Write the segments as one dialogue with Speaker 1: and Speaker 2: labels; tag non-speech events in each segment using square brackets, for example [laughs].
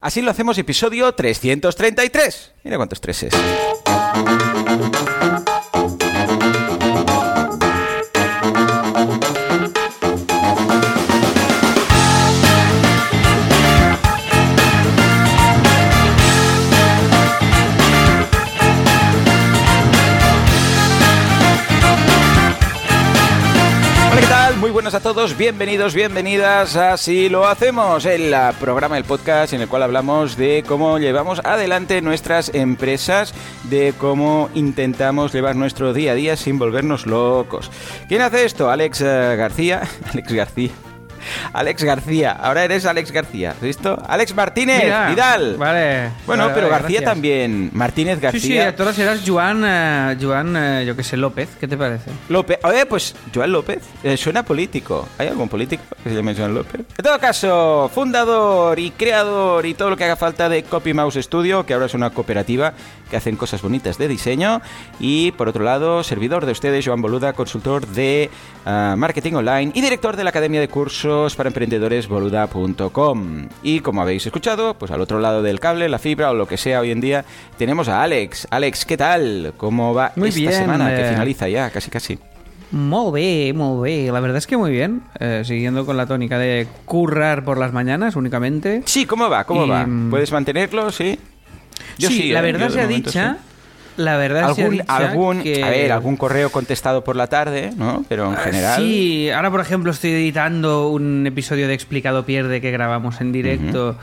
Speaker 1: Así lo hacemos episodio 333. Mira cuántos tres buenos a todos, bienvenidos, bienvenidas. Así lo hacemos, el programa, el podcast en el cual hablamos de cómo llevamos adelante nuestras empresas, de cómo intentamos llevar nuestro día a día sin volvernos locos. ¿Quién hace esto? Alex eh, García. [laughs] Alex García. Alex García, ahora eres Alex García, ¿has visto? Alex Martínez,
Speaker 2: Mira,
Speaker 1: Vidal.
Speaker 2: Vale.
Speaker 1: Bueno,
Speaker 2: vale,
Speaker 1: pero
Speaker 2: vale,
Speaker 1: García
Speaker 2: gracias.
Speaker 1: también. Martínez
Speaker 2: Sí, sí,
Speaker 1: García.
Speaker 2: ahora serás Joan, eh, Joan eh, yo que sé, López. ¿Qué te parece?
Speaker 1: López. Oye, pues Joan López. eh, suena político. ¿Hay algún político que se llame Joan López? En todo caso, fundador y creador y todo lo que haga falta de Copy Mouse Studio, que ahora es una cooperativa que hacen cosas bonitas de diseño. Y por otro lado, servidor de ustedes, Joan Boluda, consultor de ah, marketing online y director de la Academia de Cursos para Emprendedores boluda.com. Y como habéis escuchado, pues al otro lado del cable, la fibra o lo que sea hoy en día, tenemos a Alex. Alex, ¿qué tal? ¿Cómo va
Speaker 2: Muy
Speaker 1: esta
Speaker 2: bien,
Speaker 1: semana que
Speaker 2: eh.
Speaker 1: finaliza ya? Casi, casi.
Speaker 2: Muy bien, muy bien. La verdad es que muy bien. eh, siguiendo con la tónica de currar por las mañanas únicamente.
Speaker 1: Sí, ¿cómo va? ¿Cómo
Speaker 2: Y,
Speaker 1: va?
Speaker 2: mm,
Speaker 1: ¿Puedes mantenerlo? Sí. Yo
Speaker 2: sí, la
Speaker 1: ¿eh?
Speaker 2: verdad sea dicha.
Speaker 1: sí.
Speaker 2: La verdad
Speaker 1: Algún, algún,
Speaker 2: que-
Speaker 1: a ver, algún correo contestado por la tarde, ¿no? Pero en general.
Speaker 2: Sí, ahora por ejemplo estoy editando un episodio de Explicado Pierde que grabamos en directo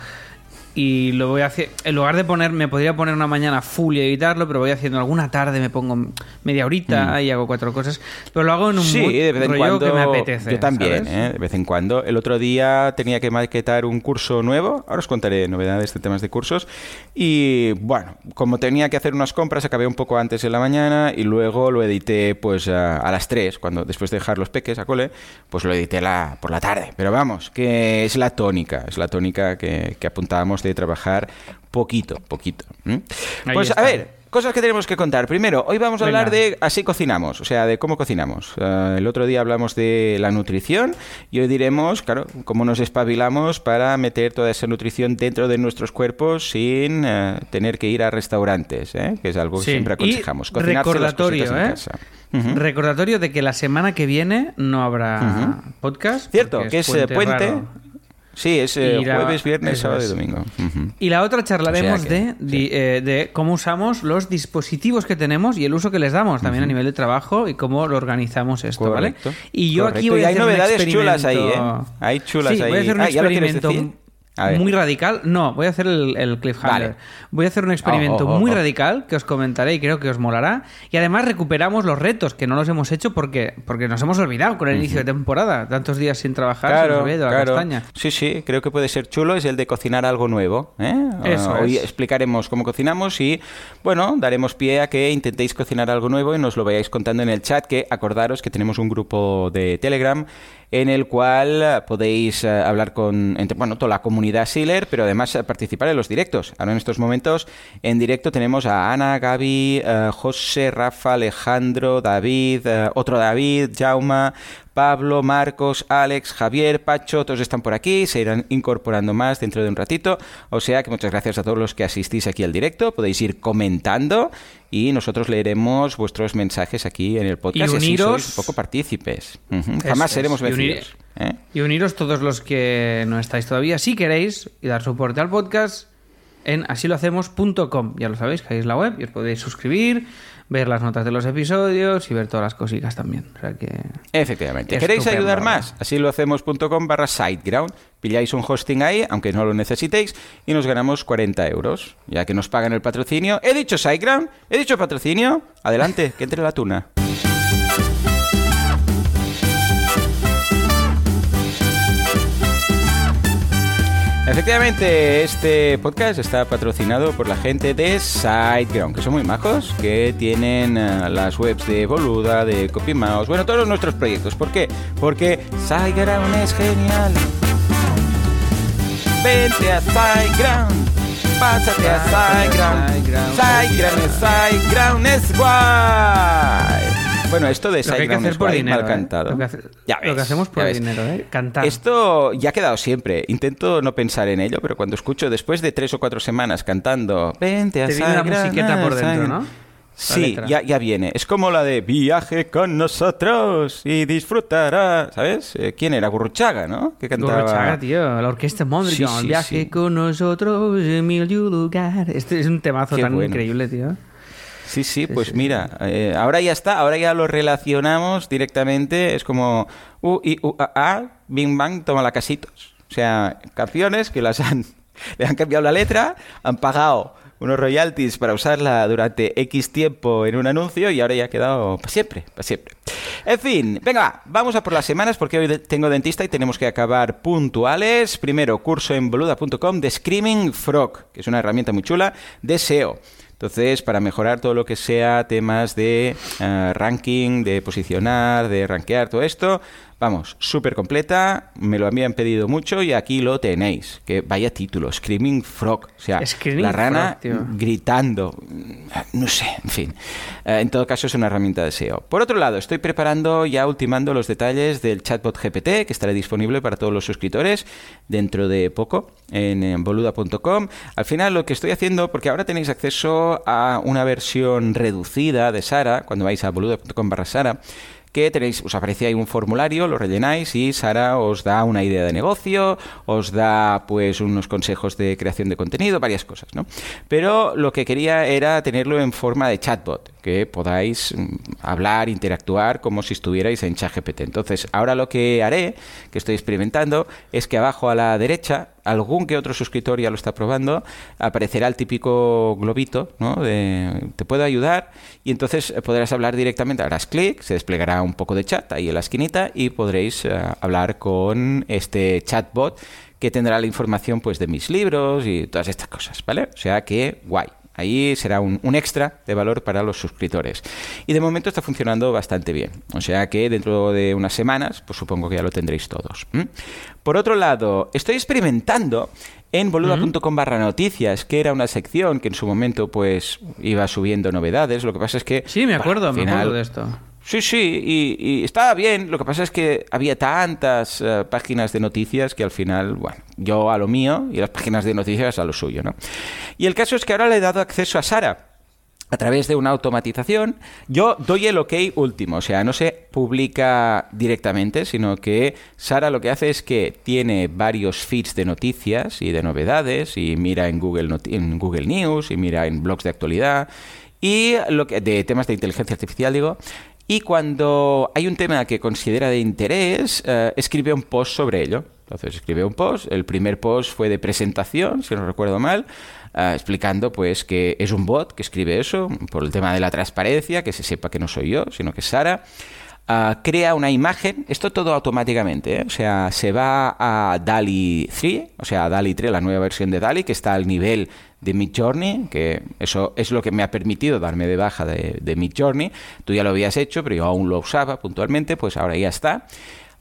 Speaker 2: y lo voy a hacer. En lugar de poner, me podría poner una mañana full y editarlo, pero voy haciendo alguna tarde, me pongo media horita y hago cuatro cosas. Pero lo hago en un
Speaker 1: Mm. Sí,
Speaker 2: mood
Speaker 1: de vez en cuando.
Speaker 2: que me apetece.
Speaker 1: yo también. ¿eh? de vez en cuando. El otro día tenía que maquetar un curso nuevo. Ahora os contaré novedades de temas de cursos. Y bueno, como tenía que hacer unas compras, acabé un poco antes en la mañana y luego lo edité pues a, a las 3, cuando después de dejar los peques a cole, pues lo edité la, por la tarde. Pero vamos, que es la tónica, es la tónica que, que apuntábamos de trabajar poquito, poquito. Pues a ver. Cosas que tenemos que contar. Primero, hoy vamos a
Speaker 2: Venga.
Speaker 1: hablar de así cocinamos, o sea, de cómo cocinamos. Eh, el otro día hablamos de la nutrición y hoy diremos, claro, cómo nos espabilamos para meter toda esa nutrición dentro de nuestros cuerpos sin eh, tener que ir a restaurantes, ¿eh? que es algo que
Speaker 2: Sí.
Speaker 1: siempre aconsejamos.
Speaker 2: Y
Speaker 1: Cocinarse las
Speaker 2: recordatorio,
Speaker 1: en
Speaker 2: ¿eh? Recordatorio de que la semana que viene no habrá
Speaker 1: Ujú.
Speaker 2: podcast.
Speaker 1: Cierto, que es eh, puente. Sí, es eh,
Speaker 2: Y la-
Speaker 1: jueves, viernes, sábado y domingo.
Speaker 2: Y la otra charlaremos
Speaker 1: O sea que,
Speaker 2: de, di- eh, de cómo usamos los dispositivos que tenemos y el uso que les damos también a nivel de trabajo y cómo lo organizamos esto,
Speaker 1: Correcto.
Speaker 2: ¿vale? Y yo aquí voy
Speaker 1: Y
Speaker 2: a
Speaker 1: hay
Speaker 2: hacer un
Speaker 1: novedades chulas ahí, ¿eh? Hay chulas
Speaker 2: Sí,
Speaker 1: ahí.
Speaker 2: voy a hacer un
Speaker 1: Ah, ¿ya lo quieres
Speaker 2: experimento. Muy radical. No, voy a hacer el, el cliffhanger.
Speaker 1: Vale.
Speaker 2: Voy a hacer un experimento
Speaker 1: Oh, oh, oh,
Speaker 2: muy radical que os comentaré y creo que os molará. Y además recuperamos los retos que no los hemos hecho porque, porque nos hemos olvidado con el inicio de temporada. Tantos días sin trabajar, se nos la
Speaker 1: claro.
Speaker 2: castaña.
Speaker 1: Sí, sí, creo que puede ser chulo. Es el de cocinar algo nuevo. ¿eh?
Speaker 2: Eso
Speaker 1: Hoy
Speaker 2: es.
Speaker 1: explicaremos cómo cocinamos y, bueno, daremos pie a que intentéis cocinar algo nuevo y nos lo vayáis contando en el chat. Que acordaros que tenemos un grupo de Telegram en el cual eh, podéis eh, hablar con bueno, toda la comunidad Sealer, pero además eh, participar en los directos. Ahora en estos momentos en directo tenemos a Ana, Gaby, José, Rafa, Alejandro, David, otro David, Jauma, Pablo, Marcos, Alex, Javier, Pacho, todos están por aquí, se irán incorporando más dentro de un ratito. O sea que muchas gracias a todos los que asistís aquí al directo, podéis ir comentando y nosotros leeremos vuestros mensajes aquí en el podcast
Speaker 2: Y
Speaker 1: así
Speaker 2: uniros-
Speaker 1: sois un poco partícipes. Jamás
Speaker 2: es.
Speaker 1: seremos
Speaker 2: Y unir-
Speaker 1: vencidos. ¿eh?
Speaker 2: Y uniros todos los que no estáis todavía, si queréis, y dar soporte al podcast en asilohacemos.com. Ya lo sabéis, que ahí es la web y os podéis suscribir, ver las notas de los episodios y ver todas las cositas también. O sea que...
Speaker 1: Efectivamente.
Speaker 2: Estupendo.
Speaker 1: ¿Queréis ayudar más? Así lo hacemos.com barra SiteGround. Pilláis un hosting ahí, aunque no lo necesitéis, y nos ganamos 40 euros, ya que nos pagan el patrocinio. ¿He dicho SiteGround? ¿He dicho patrocinio? Adelante, que entre la tuna. Efectivamente, este podcast está patrocinado por la gente de SiteGround, que son muy majos, que tienen eh, las webs de Boluda, de CopyMouse, bueno, todos nuestros proyectos. ¿Por qué? Porque SiteGround es genial. Vente a SiteGround, pásate a SiteGround.
Speaker 2: SiteGround.
Speaker 1: SiteGround es SiteGround es guay. Bueno, esto de Sideground Squad,
Speaker 2: dinero.
Speaker 1: mal
Speaker 2: ¿eh?
Speaker 1: cantado.
Speaker 2: Lo, que hace-
Speaker 1: Ya
Speaker 2: lo que
Speaker 1: ves,
Speaker 2: hacemos por
Speaker 1: ya ves.
Speaker 2: dinero, ¿eh? Cantar.
Speaker 1: Esto ya ha quedado siempre. Intento no pensar en ello, pero cuando escucho después de tres o cuatro semanas cantando Vente a
Speaker 2: Te viene la musiqueta por dentro,
Speaker 1: Sangre".
Speaker 2: ¿no?
Speaker 1: Sí, ya, ya viene. Es como la de Viaje con nosotros y disfrutará. ¿Sabes? Eh, ¿Quién era? Gurruchaga, ¿no? Que cantaba.
Speaker 2: Gurruchaga, tío, la orquesta Mondrian,
Speaker 1: Sí, sí,
Speaker 2: viaje
Speaker 1: sí.
Speaker 2: con nosotros en mil lugar. Este es un temazo
Speaker 1: Qué
Speaker 2: tan
Speaker 1: bueno.
Speaker 2: increíble, tío.
Speaker 1: Sí, sí, pues mira, eh, ahora ya está, ahora ya lo relacionamos directamente, es como U, I, U, A, A, Bing Bang, toma la casitos. O sea, canciones que las han, [laughs] le han cambiado la letra, han pagado unos royalties para usarla durante X tiempo en un anuncio y ahora ya ha quedado para siempre, para siempre. En fin, venga, va, vamos a por las semanas porque hoy tengo dentista y tenemos que acabar puntuales. Primero, curso en boluda.com de Screaming Frog, que es una herramienta muy chula de SEO. Entonces, para mejorar todo lo que sea temas de eh, ranking, de posicionar, de rankear, todo esto, vamos, súper completa, me lo habían pedido mucho y aquí lo tenéis. Que vaya título, Screaming Frog, o sea,
Speaker 2: Screaming
Speaker 1: la rana
Speaker 2: Frog,
Speaker 1: gritando, no sé, en fin. Eh, en todo caso, es una herramienta de SEO. Por otro lado, estoy preparando, ya ultimando los detalles del chatbot GPT, que estará disponible para todos los suscriptores dentro de poco en, en boluda.com. Al final, lo que estoy haciendo, porque ahora tenéis acceso a una versión reducida de Sara, cuando vais a boluda.com barra Sara, que tenéis, os aparece ahí un formulario, lo rellenáis y Sara os da una idea de negocio, os da pues unos consejos de creación de contenido, varias cosas, ¿no? Pero lo que quería era tenerlo en forma de chatbot, que podáis mm, hablar, interactuar como si estuvierais en ChatGPT. Entonces, ahora lo que haré, que estoy experimentando, es que abajo a la derecha algún que otro suscriptor ya lo está probando, aparecerá el típico globito, ¿no? De te puedo ayudar y entonces eh, podrás hablar directamente, harás clic, se desplegará un poco de chat ahí en la esquinita y podréis eh, hablar con este chatbot que tendrá la información pues de mis libros y todas estas cosas, ¿vale? O sea que guay. Ahí será un, un extra de valor para los suscriptores. Y de momento está funcionando bastante bien. O sea que dentro de unas semanas, pues supongo que ya lo tendréis todos. Por otro lado, estoy experimentando en boluda.com barra noticias, que era una sección que en su momento pues iba subiendo novedades. Lo que pasa es que...
Speaker 2: Sí, me
Speaker 1: bueno,
Speaker 2: acuerdo,
Speaker 1: al
Speaker 2: me
Speaker 1: final-
Speaker 2: acuerdo de esto.
Speaker 1: Sí, sí, y, estaba bien. Lo que pasa es que había tantas eh, páginas de noticias que al final, bueno, yo a lo mío y las páginas de noticias a lo suyo, ¿no? Y el caso es que ahora le he dado acceso a Sara a través de una automatización. Yo doy el OK último, o sea, no se publica directamente, sino que Sara lo que hace es que tiene varios feeds de noticias y de novedades y mira en Google, en Google News y mira en blogs de actualidad y lo que, de temas de inteligencia artificial, digo. Y cuando hay un tema que considera de interés, eh, escribe un post sobre ello. Entonces escribe un post. El primer post fue de presentación, si no recuerdo mal, eh, explicando pues que es un bot que escribe eso por el tema de la transparencia, que se sepa que no soy yo, sino que es Sara. Ah, crea una imagen, esto todo automáticamente, ¿eh? o sea, se va a DALI 3, o sea, DALI 3, la nueva versión de DALI, que está al nivel de Midjourney, que eso es lo que me ha permitido darme de baja de, de. Tú ya lo habías hecho, pero yo aún lo usaba puntualmente, pues ahora ya está.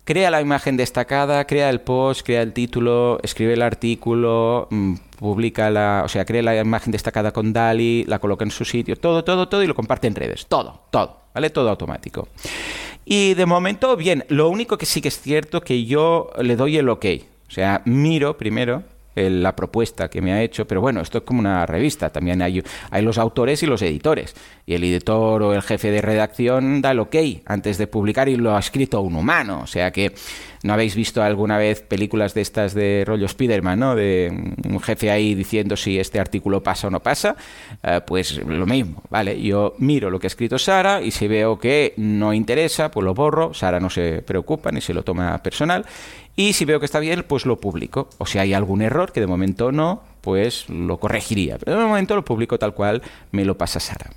Speaker 1: Crea la imagen destacada, crea el post, crea el título, escribe el artículo, mm, publica la, o sea, crea la imagen destacada con DALI, la coloca en su sitio, todo, todo, todo y lo comparte en redes, todo, todo, ¿vale? Todo automático. Y de momento, bien, lo único que sí que es cierto que yo le doy el ok, o sea, miro primero el- la propuesta que me ha hecho, pero bueno, esto es como una revista, también hay, hay los autores y los editores, y el editor o el jefe de redacción da el ok antes de publicar y lo ha escrito un humano, o sea que no habéis visto alguna vez películas de estas de rollo Spiderman, ¿no? De un jefe ahí diciendo si este artículo pasa o no pasa, Eh, pues lo mismo, ¿vale? Yo miro lo que ha escrito Sara y si veo que no interesa, pues lo borro, Sara no se preocupa ni se lo toma personal, y si veo que está bien, pues lo publico. O si hay algún error, que de momento no, pues lo corregiría. Pero de momento lo publico tal cual me lo pasa Sara.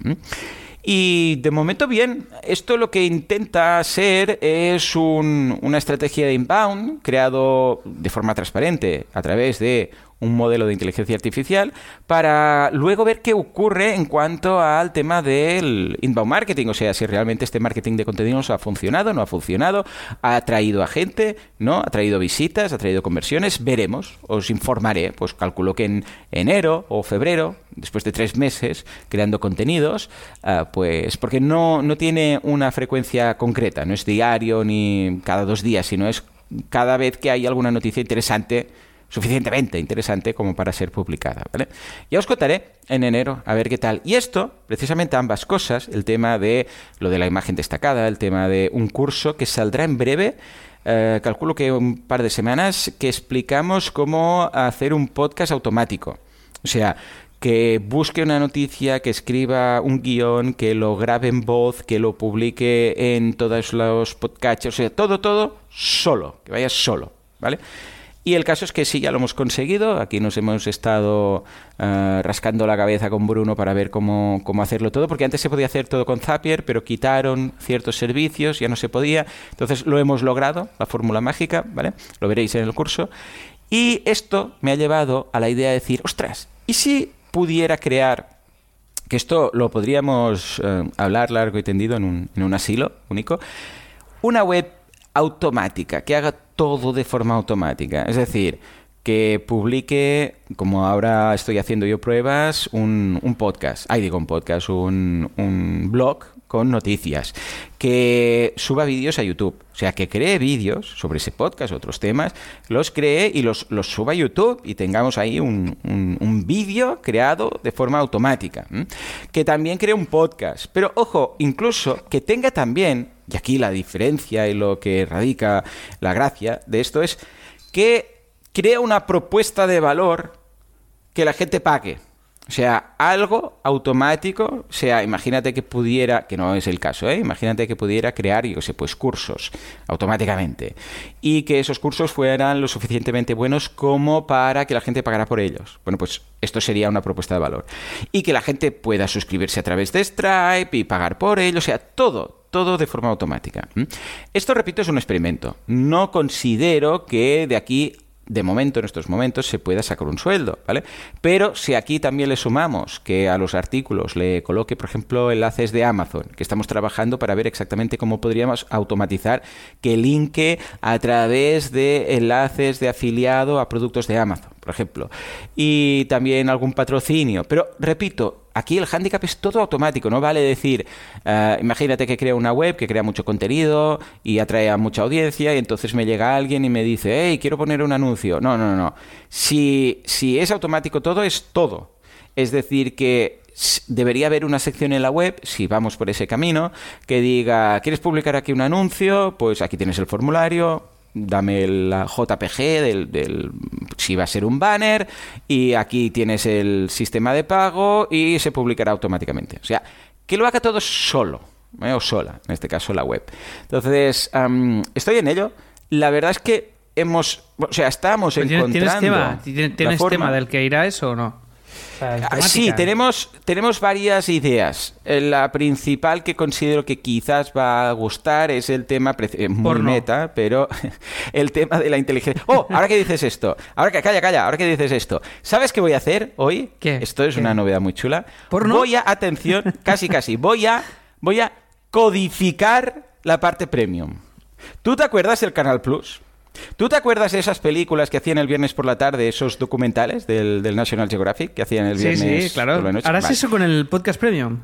Speaker 1: Y de momento bien, esto lo que intenta ser es un- una estrategia de inbound creado de forma transparente a través de un modelo de inteligencia artificial para luego ver qué ocurre en cuanto al tema del inbound marketing, o sea, si realmente este marketing de contenidos ha funcionado, no ha funcionado, ha atraído a gente, ¿no? Ha traído visitas, ha traído conversiones, veremos, os informaré, pues calculo que en enero o febrero, después de tres meses creando contenidos, ah, pues porque no, no tiene una frecuencia concreta, no es diario ni cada dos días, sino es cada vez que hay alguna noticia interesante suficientemente interesante como para ser publicada. ¿vale? Ya os contaré en enero a ver qué tal. Y esto, precisamente ambas cosas, el tema de lo de la imagen destacada, el tema de un curso que saldrá en breve. Eh, calculo que un par de semanas que explicamos cómo hacer un podcast automático. O sea, que busque una noticia, que escriba un guion, que lo grabe en voz, que lo publique en todos los podcasts, o sea, todo, todo solo, que vaya solo, ¿vale? Y el caso es que sí, ya lo hemos conseguido. Aquí nos hemos estado eh, rascando la cabeza con Bruno para ver cómo, cómo, hacerlo todo, porque antes se podía hacer todo con Zapier, pero quitaron ciertos servicios, ya no se podía. Entonces lo hemos logrado, la fórmula mágica, ¿vale? Lo veréis en el curso. Y esto me ha llevado a la idea de decir, ostras, ¿y si pudiera crear que esto lo podríamos eh, hablar largo y tendido en un, en un asilo único, una web automática, que haga todo de forma automática. Es decir, que publique, como ahora estoy haciendo yo pruebas, un, un podcast. Ahí digo un podcast, un, un blog con noticias, que suba vídeos a YouTube, o sea, que cree vídeos sobre ese podcast, otros temas, los cree y los, los suba a YouTube y tengamos ahí un, un, vídeo creado de forma automática, que también cree un podcast, pero ojo, incluso que tenga también, y aquí la diferencia y lo que radica la gracia de esto es que crea una propuesta de valor que la gente pague. O sea, algo automático, o sea, imagínate que pudiera, que no es el caso, ¿eh? imagínate que pudiera crear, yo sé, pues cursos automáticamente y que esos cursos fueran lo suficientemente buenos como para que la gente pagara por ellos. Bueno, pues esto sería una propuesta de valor. Y que la gente pueda suscribirse a través de Stripe y pagar por ello, o sea, todo, todo de forma automática. Esto, repito, es un experimento. No considero que de aquí de momento, en estos momentos, se pueda sacar un sueldo, ¿vale? Pero si aquí también le sumamos que a los artículos le coloque, por ejemplo, enlaces de Amazon, que estamos trabajando para ver exactamente cómo podríamos automatizar que linke a través de enlaces de afiliado a productos de Amazon, por ejemplo, y también algún patrocinio. Pero, repito, Aquí el handicap es todo automático, no vale decir, uh, imagínate que crea una web que crea mucho contenido y atrae a mucha audiencia y entonces me llega alguien y me dice, hey, quiero poner un anuncio. No, no, no. Si, si es automático todo, es todo. Es decir, que debería haber una sección en la web, si vamos por ese camino, que diga, ¿quieres publicar aquí un anuncio? Pues aquí tienes el formulario, dame la JPG del, si va a ser un banner y aquí tienes el sistema de pago y se publicará automáticamente. O sea, que lo haga todo solo, ¿eh? o sola, en este caso la web. Entonces, estoy en ello. La verdad es que hemos, o sea, estamos encontrando...
Speaker 2: ¿Tienes tema, ¿tienes tema del que irá eso o no?
Speaker 1: Ah, sí, tenemos, tenemos varias ideas. Eh, la principal que considero que quizás va a gustar es el tema eh, muy meta, pero [laughs] el tema de la inteligencia. Oh, ahora que dices esto, ahora que calla, calla, ahora que dices esto, ¿sabes qué voy a hacer hoy?
Speaker 2: ¿Qué?
Speaker 1: Esto es una novedad muy chula.
Speaker 2: ¿Porno?
Speaker 1: Voy a, atención, casi casi, voy a, voy a codificar la parte premium. ¿Tú te acuerdas del Canal Plus? ¿Tú te acuerdas de esas películas que hacían el viernes por la tarde, esos documentales del, National Geographic que hacían el viernes
Speaker 2: sí, sí, claro.
Speaker 1: por la noche?
Speaker 2: Harás eso con el podcast premium.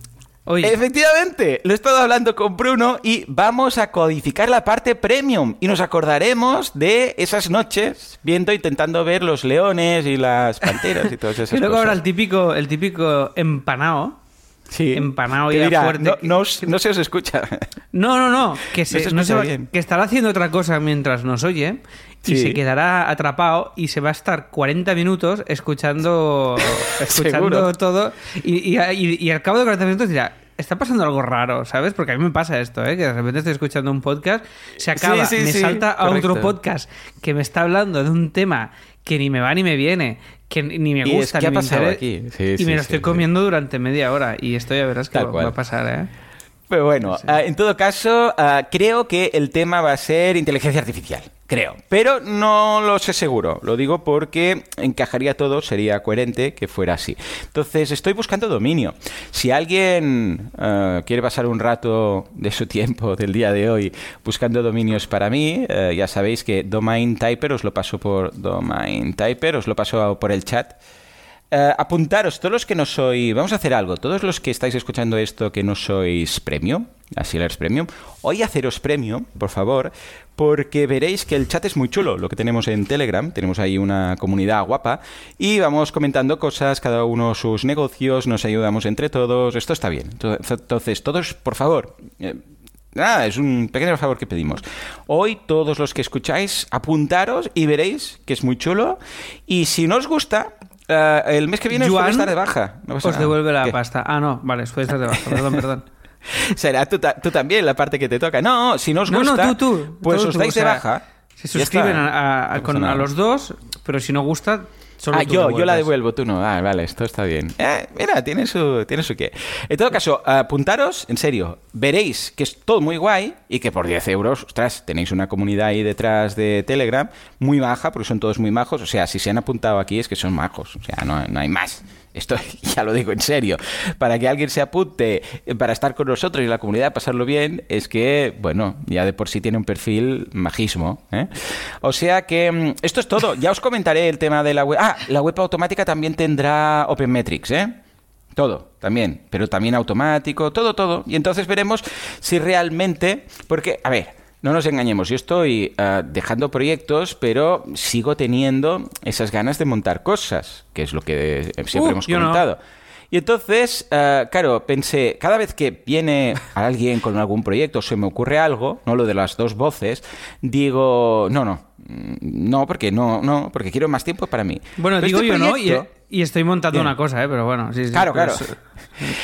Speaker 1: Efectivamente, lo he estado hablando con Bruno y vamos a codificar la parte premium y nos acordaremos de esas noches viendo, intentando ver los leones y las panteras y todas [laughs] esas cosas.
Speaker 2: Y luego ahora el típico, el típico empanado Sí. Empanado y fuerte.
Speaker 1: No, no, se os escucha.
Speaker 2: No, no, no. Que, se, que estará haciendo otra cosa mientras nos oye y se quedará atrapado y se va a estar 40 minutos escuchando, [laughs] escuchando todo. Y, y, al cabo de 40 minutos dirá. Está pasando algo raro, ¿sabes? Porque a mí me pasa esto, ¿eh? Que de repente estoy escuchando un podcast, se acaba, me salta a otro podcast que me está hablando de un tema que ni me va ni me viene, que ni me gusta.
Speaker 1: ni ha pasado aquí?
Speaker 2: y me lo estoy comiendo durante media hora y esto ya verás que va a pasar, ¿eh?
Speaker 1: Pero bueno, ah, en todo caso, ah, creo que el tema va a ser inteligencia artificial. Creo. Pero no lo sé seguro. Lo digo porque encajaría todo, sería coherente que fuera así. Entonces, estoy buscando dominio. Si alguien ah, quiere pasar un rato de su tiempo del día de hoy buscando dominios para mí, ya sabéis que Domain Typer os lo paso por Domain Typer, os lo paso por el chat. Eh, apuntaros, todos los que no sois, vamos a hacer algo, todos los que estáis escuchando esto que no sois premium, así eres premium, hoy haceros premium, por favor, porque veréis que el chat es muy chulo, lo que tenemos en Telegram, tenemos ahí una comunidad guapa y vamos comentando cosas, cada uno sus negocios, nos ayudamos entre todos, esto está bien. Entonces, todos, por favor, eh, Nada, es un pequeño favor que pedimos. Hoy todos los que escucháis, apuntaros y veréis que es muy chulo. Y si no os gusta, eh, el mes que viene os estar de baja.
Speaker 2: os devuelve la pasta. Ah, no, vale, os estar de baja. Perdón, perdón. [laughs]
Speaker 1: Será tú, también la parte que te toca. No, si no os gusta, no, tú, tú, pues os dais de baja.
Speaker 2: Se suscriben a, a los dos, pero si no gusta,
Speaker 1: ah, yo, yo la devuelvo, tú no. Ah, vale, esto está bien. Eh, mira, tiene su, tiene su qué. En todo caso, apuntaros, en serio, veréis que es todo muy guay y que por 10 euros, ostras, tenéis una comunidad ahí detrás de Telegram muy baja, porque son todos muy majos. O sea, si se han apuntado aquí es que son majos. O sea, no, no hay más. Esto [laughs] ya lo digo en serio. Para que alguien se apunte para estar con nosotros y la comunidad, pasarlo bien, es que, bueno, ya de por sí tiene un perfil majismo. ¿eh? O sea que mm, esto es todo. Ya os comentaré el tema de la web. Ah, la web automática también tendrá OpenMetrics, ¿eh? Todo, también, pero también automático, todo, todo. Y entonces veremos si realmente, porque, a ver, no nos engañemos, yo estoy eh, dejando proyectos, pero sigo teniendo esas ganas de montar cosas, que es lo que siempre uh, hemos comentado. Y entonces, eh, claro, pensé, cada vez que viene alguien con algún proyecto, se me ocurre algo, no lo de las dos voces, digo, no, no, mm, no, porque no, no, porque quiero más tiempo para mí.
Speaker 2: Bueno, digo este yo no, y, estoy montando una cosa, ¿eh? pero bueno, sí, sí.
Speaker 1: Claro, claro. [laughs]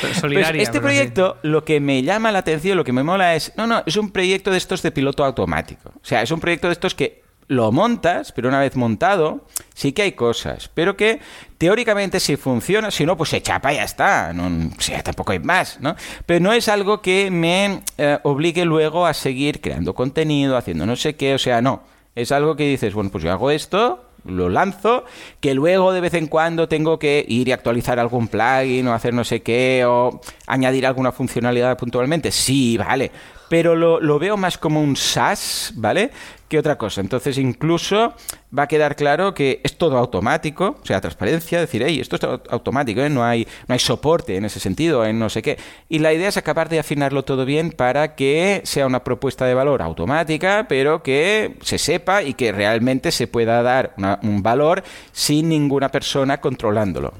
Speaker 1: Pues este proyecto, lo que me llama la atención, lo que me mola es, no, no, es un proyecto de estos de piloto automático. O sea, es un proyecto de estos que lo montas, pero una vez montado, sí que hay cosas, pero que teóricamente si funciona, si no, pues se chapa y ya está, no, sea, tampoco hay más, ¿no? Pero no es algo que me eh, obligue luego a seguir creando contenido, haciendo no sé qué, o sea, no, es algo que dices, bueno, pues yo hago esto, lo lanzo, que luego de vez en cuando tengo que ir y actualizar algún plugin o hacer no sé qué o añadir alguna funcionalidad puntualmente. Sí, vale, pero lo, lo veo más como un SaaS, ¿vale? Que otra cosa. Entonces, incluso va a quedar claro que es todo automático, o sea, transparencia, decir, hey, esto es automático, ¿eh? no, hay, no hay soporte en ese sentido, en no sé qué. Y la idea es acabar de afinarlo todo bien para que sea una propuesta de valor automática, pero que se sepa y que realmente se pueda dar un valor sin ninguna persona controlándolo.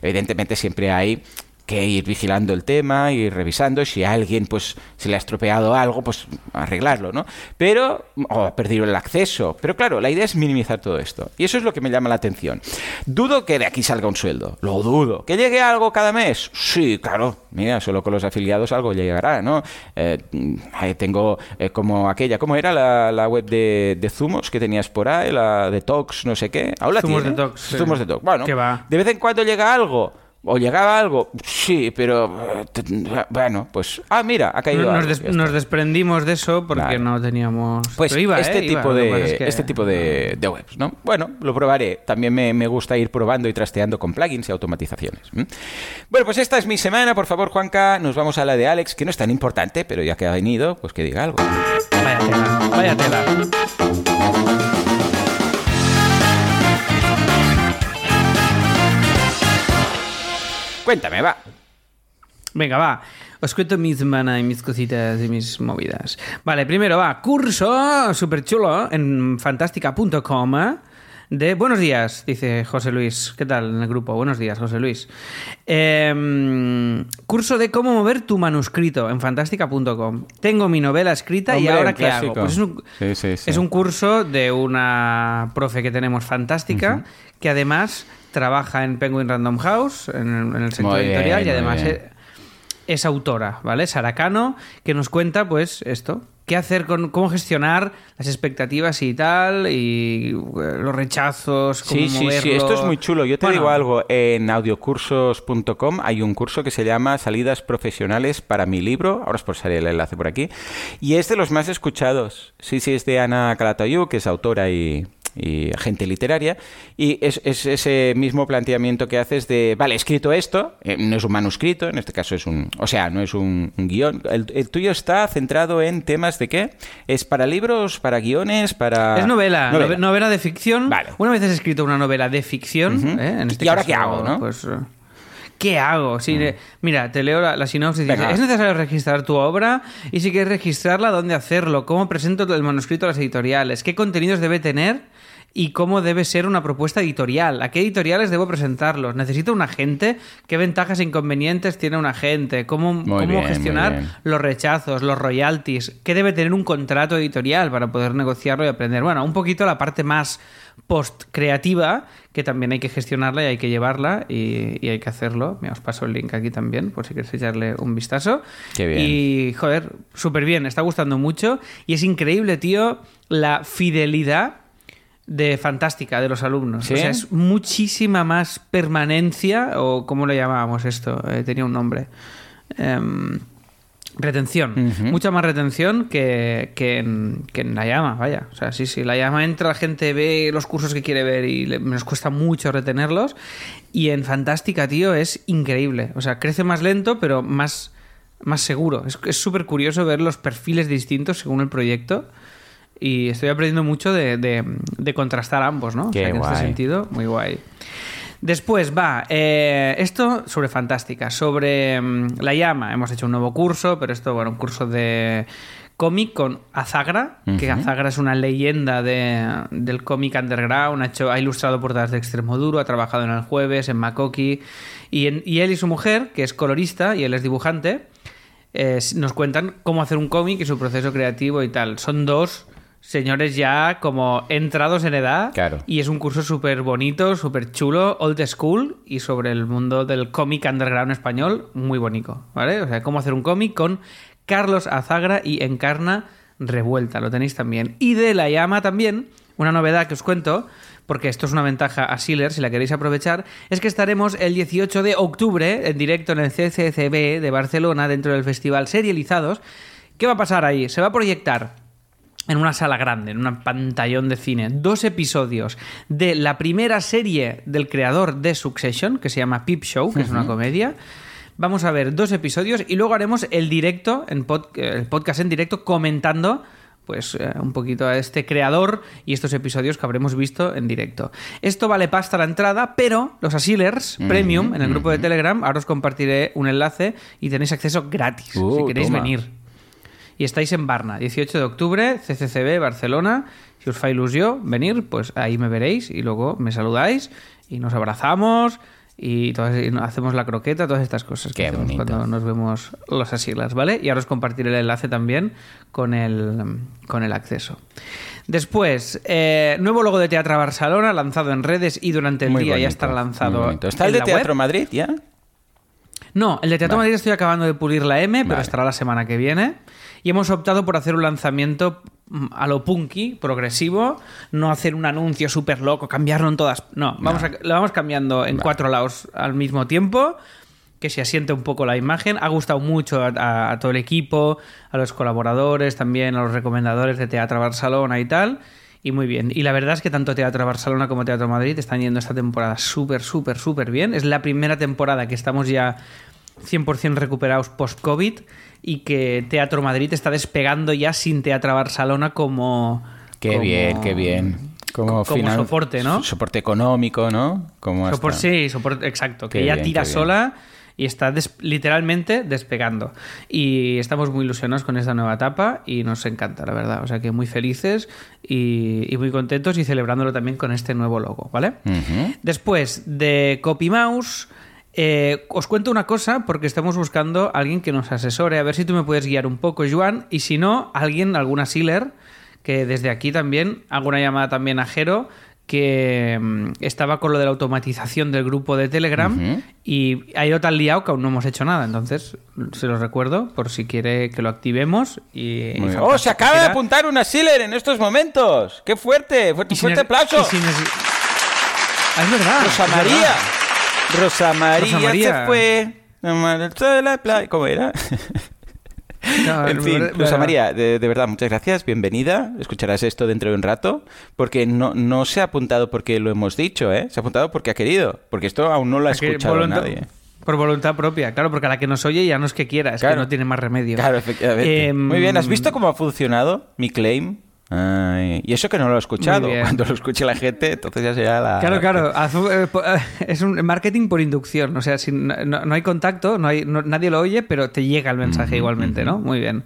Speaker 1: Evidentemente siempre hay que ir vigilando el tema, ir revisando, si a alguien pues se le ha estropeado algo, pues arreglarlo, ¿no? Pero, o ha perdido el acceso. Pero claro, la idea es minimizar todo esto. Y eso es lo que me llama la atención. Dudo que de aquí salga un sueldo, lo dudo. ¿Que llegue algo cada mes? Sí, claro. Mira, solo con los afiliados algo llegará, ¿no? Eh, tengo eh, como aquella, ¿cómo era la, web de, de, Zumos que tenías por ahí? La de Tox, no sé qué.
Speaker 2: Ahora Zumos de Tox.
Speaker 1: Zumos de Tox. Bueno, de vez en cuando llega algo ¿O llegaba algo? Sí, pero eh, bueno, pues... Ah, mira, ha caído
Speaker 2: Nos, nos desprendimos de eso porque no teníamos...
Speaker 1: Pues iba, este, ¿eh? tipo de, este tipo de, webs, ¿no? Bueno, lo probaré. También me, gusta ir probando y trasteando con plugins y automatizaciones. Bueno, pues esta es mi semana. Por favor, Juanca, nos vamos a la de Alex, que no es tan importante, pero ya que ha venido, pues que diga algo.
Speaker 2: Vaya tela, vaya tela.
Speaker 1: Cuéntame, va.
Speaker 2: Venga, va. Os cuento mi semana y mis cositas y mis movidas. Vale, primero va, curso súper chulo en fantástica.com de Buenos días, dice José Luis. ¿Qué tal en el grupo? Buenos días, José Luis. Em, curso de cómo mover tu manuscrito en fantástica.com. Tengo mi novela escrita y ahora qué hago. Pues es, un, curso de una profe que tenemos fantástica que además trabaja en Penguin Random House, en, el sector editorial, y además es, autora, ¿vale? Saracano, que nos cuenta, pues, esto, qué hacer con cómo gestionar las expectativas y tal y eh, los rechazos cómo
Speaker 1: Sí, sí, sí, esto es muy chulo. Yo te
Speaker 2: Bueno,
Speaker 1: digo algo, en audiocursos.com hay un curso que se llama Salidas Profesionales para mi libro, ahora os posaré el enlace por aquí, y es de los más escuchados. Sí, sí, es de Ana Calatayud, que es autora y, y agente literaria, y es, es ese mismo planteamiento que haces de, vale, he escrito esto, eh, no es un manuscrito, en este caso es un, o sea, no es un, un guion, el, el tuyo está centrado en temas de qué? ¿Es para libros, para guiones, para...
Speaker 2: Es novela, novela, novela de ficción.
Speaker 1: Vale.
Speaker 2: Una vez has escrito una novela de ficción. ¿eh? en este
Speaker 1: ¿Y ahora qué hago, no?
Speaker 2: Pues, eh, ¿Qué hago? Sí, eh, Mira, te leo la, la sinopsis. Dice, es necesario registrar tu obra y si quieres registrarla, ¿dónde hacerlo? ¿Cómo presento el manuscrito a las editoriales? ¿Qué contenidos debe tener? ¿Y cómo debe ser una propuesta editorial? ¿A qué editoriales debo presentarlos? ¿Necesito un agente? ¿Qué ventajas e inconvenientes tiene un agente? ¿Cómo,
Speaker 1: bien,
Speaker 2: gestionar los rechazos, los royalties? ¿Qué debe tener un contrato editorial para poder negociarlo y aprender? Bueno, un poquito la parte más post-creativa, que también hay que gestionarla y hay que llevarla y, y hay que hacerlo. Mira, os paso el link aquí también, por si queréis echarle un vistazo.
Speaker 1: Qué bien.
Speaker 2: Y, joder, súper bien, está gustando mucho. Y es increíble, tío, la fidelidad de fantástica de los alumnos.
Speaker 1: ¿Sí?
Speaker 2: O sea, es muchísima más permanencia, o ¿cómo lo llamábamos esto? Eh, tenía un nombre. Em, retención. Mucha más retención que, que, en, que en la llama, vaya. O sea, sí, sí, la llama entra, la gente ve los cursos que quiere ver y le- nos cuesta mucho retenerlos. Y en Fantástica, tío, es increíble. O sea, crece más lento, pero más, más seguro. Es es súper curioso ver los perfiles distintos según el proyecto. Y estoy aprendiendo mucho de, de- de contrastar ambos, ¿no?
Speaker 1: Qué
Speaker 2: o sea, que en
Speaker 1: guay.
Speaker 2: este sentido, muy guay. Después va, eh, esto sobre Fantástica, sobre mm, La Llama. Hemos hecho un nuevo curso, pero esto, bueno, un curso de cómic con Azagra, que. Azagra es una leyenda de- del cómic underground, ha, hecho, ha ilustrado portadas de Extremoduro, ha trabajado en El Jueves, en Makoki, y, en- y él y su mujer, que es colorista y él es dibujante, eh, nos cuentan cómo hacer un cómic y su proceso creativo y tal. Son dos señores ya como entrados en edad
Speaker 1: Claro.
Speaker 2: y es un curso súper bonito, súper chulo, old school y sobre el mundo del cómic underground español, muy bonito, ¿vale? O sea, cómo hacer un cómic con Carlos Azagra y Encarna Revuelta, lo tenéis también. Y de La Llama también, una novedad que os cuento, porque esto es una ventaja a Sealer, si la queréis aprovechar, es que estaremos el 18 de octubre en directo en el CCCB de Barcelona dentro del festival Serializados. ¿Qué va a pasar ahí? Se va a proyectar en una sala grande, en un pantallón de cine, dos episodios de la primera serie del creador de Succession, que se llama Peep Show, que es una comedia. Vamos a ver dos episodios y luego haremos el directo, en pod- el podcast en directo, comentando pues eh, un poquito a este creador y estos episodios que habremos visto en directo. Esto vale pasta la entrada, pero los Asilers Premium en el grupo de Telegram, ahora os compartiré un enlace y tenéis acceso gratis
Speaker 1: Uh,
Speaker 2: si queréis
Speaker 1: toma.
Speaker 2: venir. Y estáis en Barna, 18 de octubre, CCCB, Barcelona. Si os fa ilusión venir, pues ahí me veréis y luego me saludáis y nos abrazamos y, todas, y hacemos la croqueta, todas estas cosas que
Speaker 1: Qué
Speaker 2: hacemos
Speaker 1: bonito.
Speaker 2: cuando nos vemos los asilas, ¿vale? Y ahora os compartiré el enlace también con el, con el acceso. Después, eh, nuevo logo de Teatro Barcelona lanzado en redes y durante el
Speaker 1: Muy
Speaker 2: día ya estará lanzado.
Speaker 1: ¿Está el de Teatro
Speaker 2: web.
Speaker 1: Madrid ya?
Speaker 2: No, el de Teatro
Speaker 1: Vale.
Speaker 2: Madrid estoy acabando de pulir la M, pero
Speaker 1: Vale.
Speaker 2: estará la semana que viene. Y hemos optado por hacer un lanzamiento mm, a lo punky, progresivo, no hacer un anuncio súper loco, cambiarlo en todas. No, vamos a- lo vamos cambiando en cuatro lados al mismo tiempo, que se asiente un poco la imagen. Ha gustado mucho a, a- a todo el equipo, a los colaboradores, también a los recomendadores de Teatro Barcelona y tal. Y muy bien. Y la verdad es que tanto Teatro Barcelona como Teatro Madrid están yendo esta temporada súper, súper, súper bien. Es la primera temporada que estamos ya 100% recuperados post-COVID y que Teatro Madrid está despegando ya sin Teatro Barcelona como...
Speaker 1: Qué
Speaker 2: como-
Speaker 1: bien, qué bien. Como,
Speaker 2: soporte, ¿no?
Speaker 1: Soporte económico, ¿no? Como
Speaker 2: Sopor- sí, soporte, exacto. Que
Speaker 1: Qué bien,
Speaker 2: tira sola y está des- literalmente despegando. Y estamos muy ilusionados con esta nueva etapa y nos encanta, la verdad. O sea que muy felices y, y muy contentos y celebrándolo también con este nuevo logo, ¿vale? Después de CopyMouse, eh, os cuento una cosa porque estamos buscando a alguien que nos asesore. A ver si tú me puedes guiar un poco, Joan. Y si no, alguien, alguna sealer, que desde aquí también hago una llamada también a Jero, que mm, estaba con lo de la automatización del grupo de Telegram y ha ido tan liado que aún no hemos hecho nada. Entonces, se los recuerdo por si quiere que lo activemos. Y, y
Speaker 1: ¡Oh, se acaba de apuntar una Sealer en estos momentos! ¡Qué fuerte! ¡Fuerte, fuerte aplauso!
Speaker 2: Ah, es verdad.
Speaker 1: Rosa
Speaker 2: es
Speaker 1: María.
Speaker 2: verdad.
Speaker 1: Rosa María,
Speaker 2: Rosa María.
Speaker 1: se fue. ¿Cómo era? [laughs]
Speaker 2: No,
Speaker 1: en fin, Rosa María, de, de verdad, muchas gracias, bienvenida. Escucharás esto dentro de un rato, porque no, no se ha apuntado porque lo hemos dicho, ¿eh? Se ha apuntado porque ha querido, porque esto aún no lo ha escuchado
Speaker 2: voluntad-
Speaker 1: nadie.
Speaker 2: Por voluntad propia, claro, porque a la que nos oye ya no es que quiera, es
Speaker 1: Claro.
Speaker 2: que no tiene más remedio.
Speaker 1: Claro, efectivamente.
Speaker 2: Em,
Speaker 1: Muy bien, ¿has visto cómo ha funcionado mi claim? Ay, y eso que no lo he escuchado. Cuando lo escuche la gente, entonces ya será la...
Speaker 2: Claro, claro. eh, eh, Es un marketing por inducción. O sea, si no, no- hay contacto, no hay, no- nadie lo oye, pero te llega el mensaje igualmente, ¿no? Muy bien.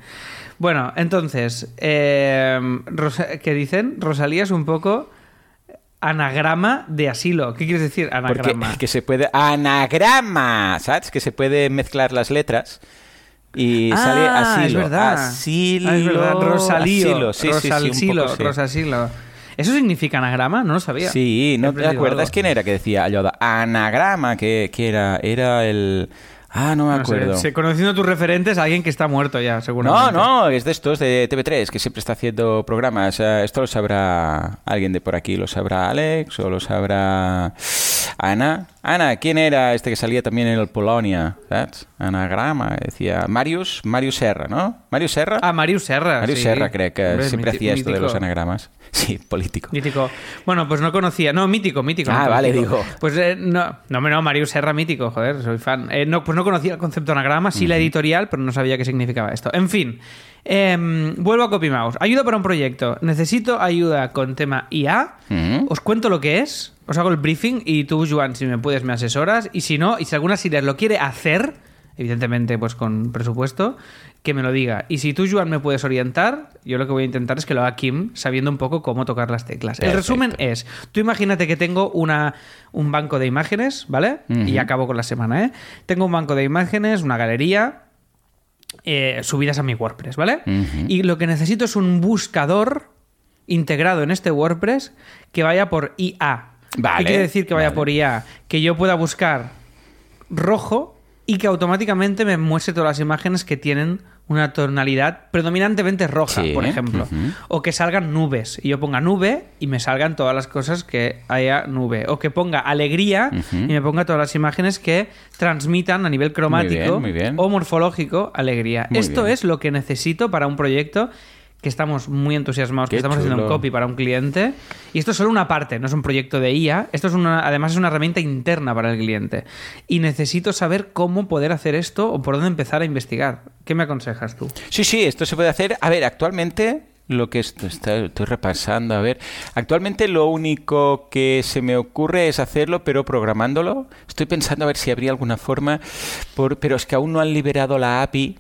Speaker 2: Bueno, entonces, eh, Rosa- ¿qué dicen? Rosalía es un poco anagrama de asilo. ¿Qué quieres decir,
Speaker 1: Porque
Speaker 2: anagrama?
Speaker 1: que se puede... Anagrama, ¿sabes? Que se puede mezclar las letras y
Speaker 2: Ah,
Speaker 1: sale asilo.
Speaker 2: Es verdad.
Speaker 1: Asilo.
Speaker 2: Ah, es verdad. Rosalío.
Speaker 1: asilo. Sí, sí, sí, un
Speaker 2: Rosalsilo,
Speaker 1: poco sí.
Speaker 2: Rosasilo. ¿Eso significa anagrama? No lo sabía.
Speaker 1: Sí, ¿no te acuerdas
Speaker 2: algo.
Speaker 1: quién era que decía Ayoda? Anagrama, que, que era, era el... Ah, no me
Speaker 2: No
Speaker 1: acuerdo.
Speaker 2: sé, conociendo tus referentes, alguien que está muerto ya, seguramente.
Speaker 1: No, no, es de estos de TV3 que siempre está haciendo programas. Eh, Esto lo sabrá alguien de por aquí, lo sabrá Alex o lo sabrá Ana. Ana, ¿quién era este que salía también en el Polonia? ¿Sabes? Anagrama, decía Marius, Marius Serra, ¿no? Marius Serra.
Speaker 2: Ah, Marius Serra.
Speaker 1: Marius
Speaker 2: sí.
Speaker 1: Serra creo que
Speaker 2: Hombre,
Speaker 1: siempre hacía esto de los anagramas. [laughs] Sí, político.
Speaker 2: Mítico. Bueno, pues no conocía. No, mítico, mítico.
Speaker 1: Ah,
Speaker 2: no
Speaker 1: vale, digo.
Speaker 2: Pues eh, no, no, no, Marius Serra mítico, joder, soy fan. Eh, no, pues no conocía el concepto anagrama, sí la editorial, pero no sabía qué significaba esto. En fin, em, vuelvo a CopyMouse. Ayuda para un proyecto. Necesito ayuda con tema IA. Os cuento lo que es, os hago el briefing y tú, Joan, si me puedes, me asesoras. Y si no, y si alguna Siler lo quiere hacer, evidentemente, pues con presupuesto, que me lo diga. Y si tú, Joan, me puedes orientar, yo lo que voy a intentar es que lo haga Kim, sabiendo un poco cómo tocar las teclas. El resumen es, tú imagínate que tengo una, un banco de imágenes, ¿vale? Y acabo con la semana, ¿eh? Tengo un banco de imágenes, una galería, eh, subidas a mi WordPress, ¿vale? Y lo que necesito es un buscador integrado en este WordPress que vaya por IA.
Speaker 1: Vale,
Speaker 2: ¿Qué quiere decir que vaya
Speaker 1: vale.
Speaker 2: por IA? Que yo pueda buscar rojo y que automáticamente me muestre todas las imágenes que tienen una tonalidad predominantemente roja,
Speaker 1: Sí,
Speaker 2: por ejemplo. O que salgan nubes y yo ponga nube y me salgan todas las cosas que haya nube. O que ponga alegría y me ponga todas las imágenes que transmitan a nivel cromático
Speaker 1: muy bien.
Speaker 2: o morfológico alegría.
Speaker 1: Muy
Speaker 2: Esto
Speaker 1: bien.
Speaker 2: es lo que necesito para un proyecto que estamos muy entusiasmados, que estamos haciendo un copy para un cliente. Y esto es solo una parte, no es un proyecto de IA. Esto es una, además es una herramienta interna para el cliente. Y necesito saber cómo poder hacer esto o por dónde empezar a investigar. ¿Qué me aconsejas tú?
Speaker 1: Sí, sí, esto se puede hacer. A ver, actualmente lo que est- está- estoy repasando, a ver, actualmente lo único que se me ocurre es hacerlo, pero programándolo. Estoy pensando a ver si habría alguna forma, por, pero es que aún no han liberado la API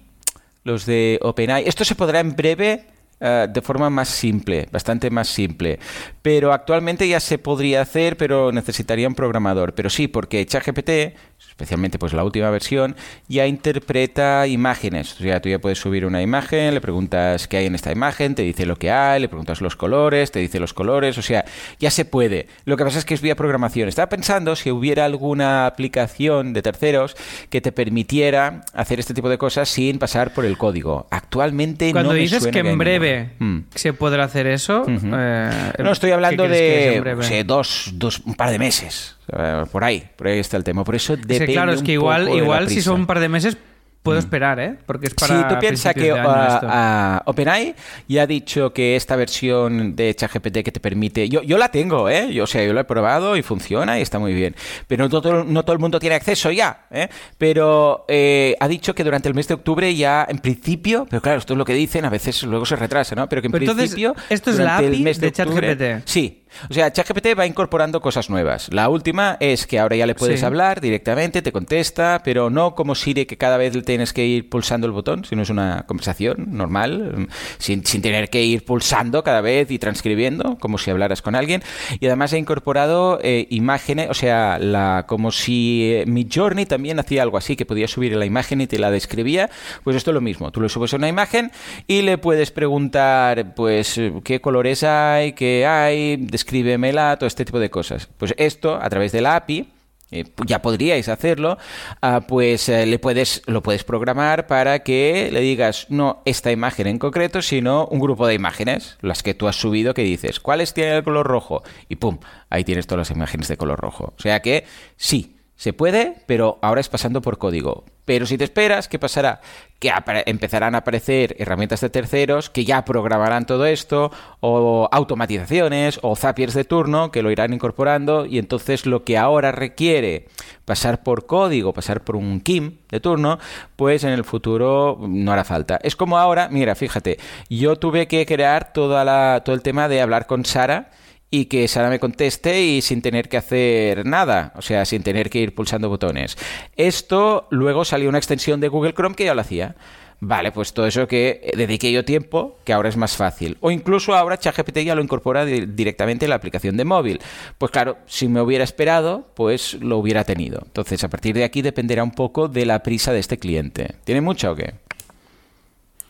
Speaker 1: los de OpenAI. Esto se podrá en breve eh, de forma más simple, bastante más simple. Pero actualmente ya se podría hacer, pero necesitaría un programador. Pero sí, porque ChatGPT, especialmente pues la última versión, ya interpreta imágenes. O sea, tú ya puedes subir una imagen, le preguntas qué hay en esta imagen, te dice lo que hay, le preguntas los colores, te dice los colores, o sea, ya se puede. Lo que pasa es que es vía programación. Estaba pensando si hubiera alguna aplicación de terceros que te permitiera hacer este tipo de cosas sin pasar por el código. Actualmente
Speaker 2: Cuando
Speaker 1: no me
Speaker 2: dices
Speaker 1: suena
Speaker 2: que en breve.
Speaker 1: Mm.
Speaker 2: se podrá hacer eso... Eh,
Speaker 1: No, estoy
Speaker 2: ¿qué
Speaker 1: hablando de dos, dos, un par de meses. Eh, por ahí, por ahí está el tema. Por eso
Speaker 2: Es
Speaker 1: depende
Speaker 2: que claro, es que igual,
Speaker 1: de
Speaker 2: igual si son un par de meses puedo esperar, ¿eh? Porque es para
Speaker 1: Sí, tú piensas que
Speaker 2: de
Speaker 1: uh, uh, OpenAI ya ha dicho que esta versión de ChatGPT que te permite... Yo, yo la tengo, ¿eh? Yo, o sea, yo la he probado y funciona y está muy bien. Pero no todo, no todo el mundo tiene acceso ya, ¿eh? Pero eh, ha dicho que durante el mes de octubre ya, en principio... Pero claro, esto es lo que dicen, a veces luego se retrasa, ¿no? Pero que en
Speaker 2: Pero entonces,
Speaker 1: principio...
Speaker 2: ¿esto es la
Speaker 1: el
Speaker 2: API
Speaker 1: mes
Speaker 2: de
Speaker 1: octubre-
Speaker 2: ChatGPT?
Speaker 1: Sí. O sea, ChatGPT va incorporando cosas nuevas. La última es que ahora ya le puedes
Speaker 2: Sí.
Speaker 1: hablar directamente, te contesta, pero no como Siri que cada vez le tienes que ir pulsando el botón, sino es una conversación normal, sin, sin tener que ir pulsando cada vez y transcribiendo, como si hablaras con alguien. Y además ha incorporado eh, imágenes, o sea, la, como si eh, Midjourney también hacía algo así, que podía subir la imagen y te la describía. Pues esto es lo mismo. Tú le subes una imagen y le puedes preguntar, pues, eh, qué colores hay, qué hay, descríbemela, todo este tipo de cosas. Pues esto, a través de la API, eh, ya podríais hacerlo, ah, pues eh, le puedes, lo puedes programar para que le digas no esta imagen en concreto, sino un grupo de imágenes, las que tú has subido, que dices, ¿cuáles tienen el color rojo? Y pum, ahí tienes todas las imágenes de color rojo. O sea que sí, se puede, pero ahora es pasando por código. Pero si te esperas, ¿qué pasará? Que empezarán a aparecer herramientas de terceros que ya programarán todo esto, o automatizaciones, o zapiers de turno que lo irán incorporando, y entonces lo que ahora requiere pasar por código, pasar por un KIM de turno, pues en el futuro no hará falta. Es como ahora, mira, fíjate, yo tuve que crear toda la, todo el tema de hablar con Sara y que Sara me conteste y sin tener que hacer nada, o sea, sin tener que ir pulsando botones. Esto luego salió una extensión de Google Chrome que ya lo hacía. Vale, pues todo eso que dediqué yo tiempo, que ahora es más fácil. O incluso ahora ChatGPT ya lo incorpora directamente en la aplicación de móvil. Pues claro, si me hubiera esperado, pues lo hubiera tenido. Entonces, a partir de aquí dependerá un poco de la prisa de este cliente. ¿Tiene mucha o qué?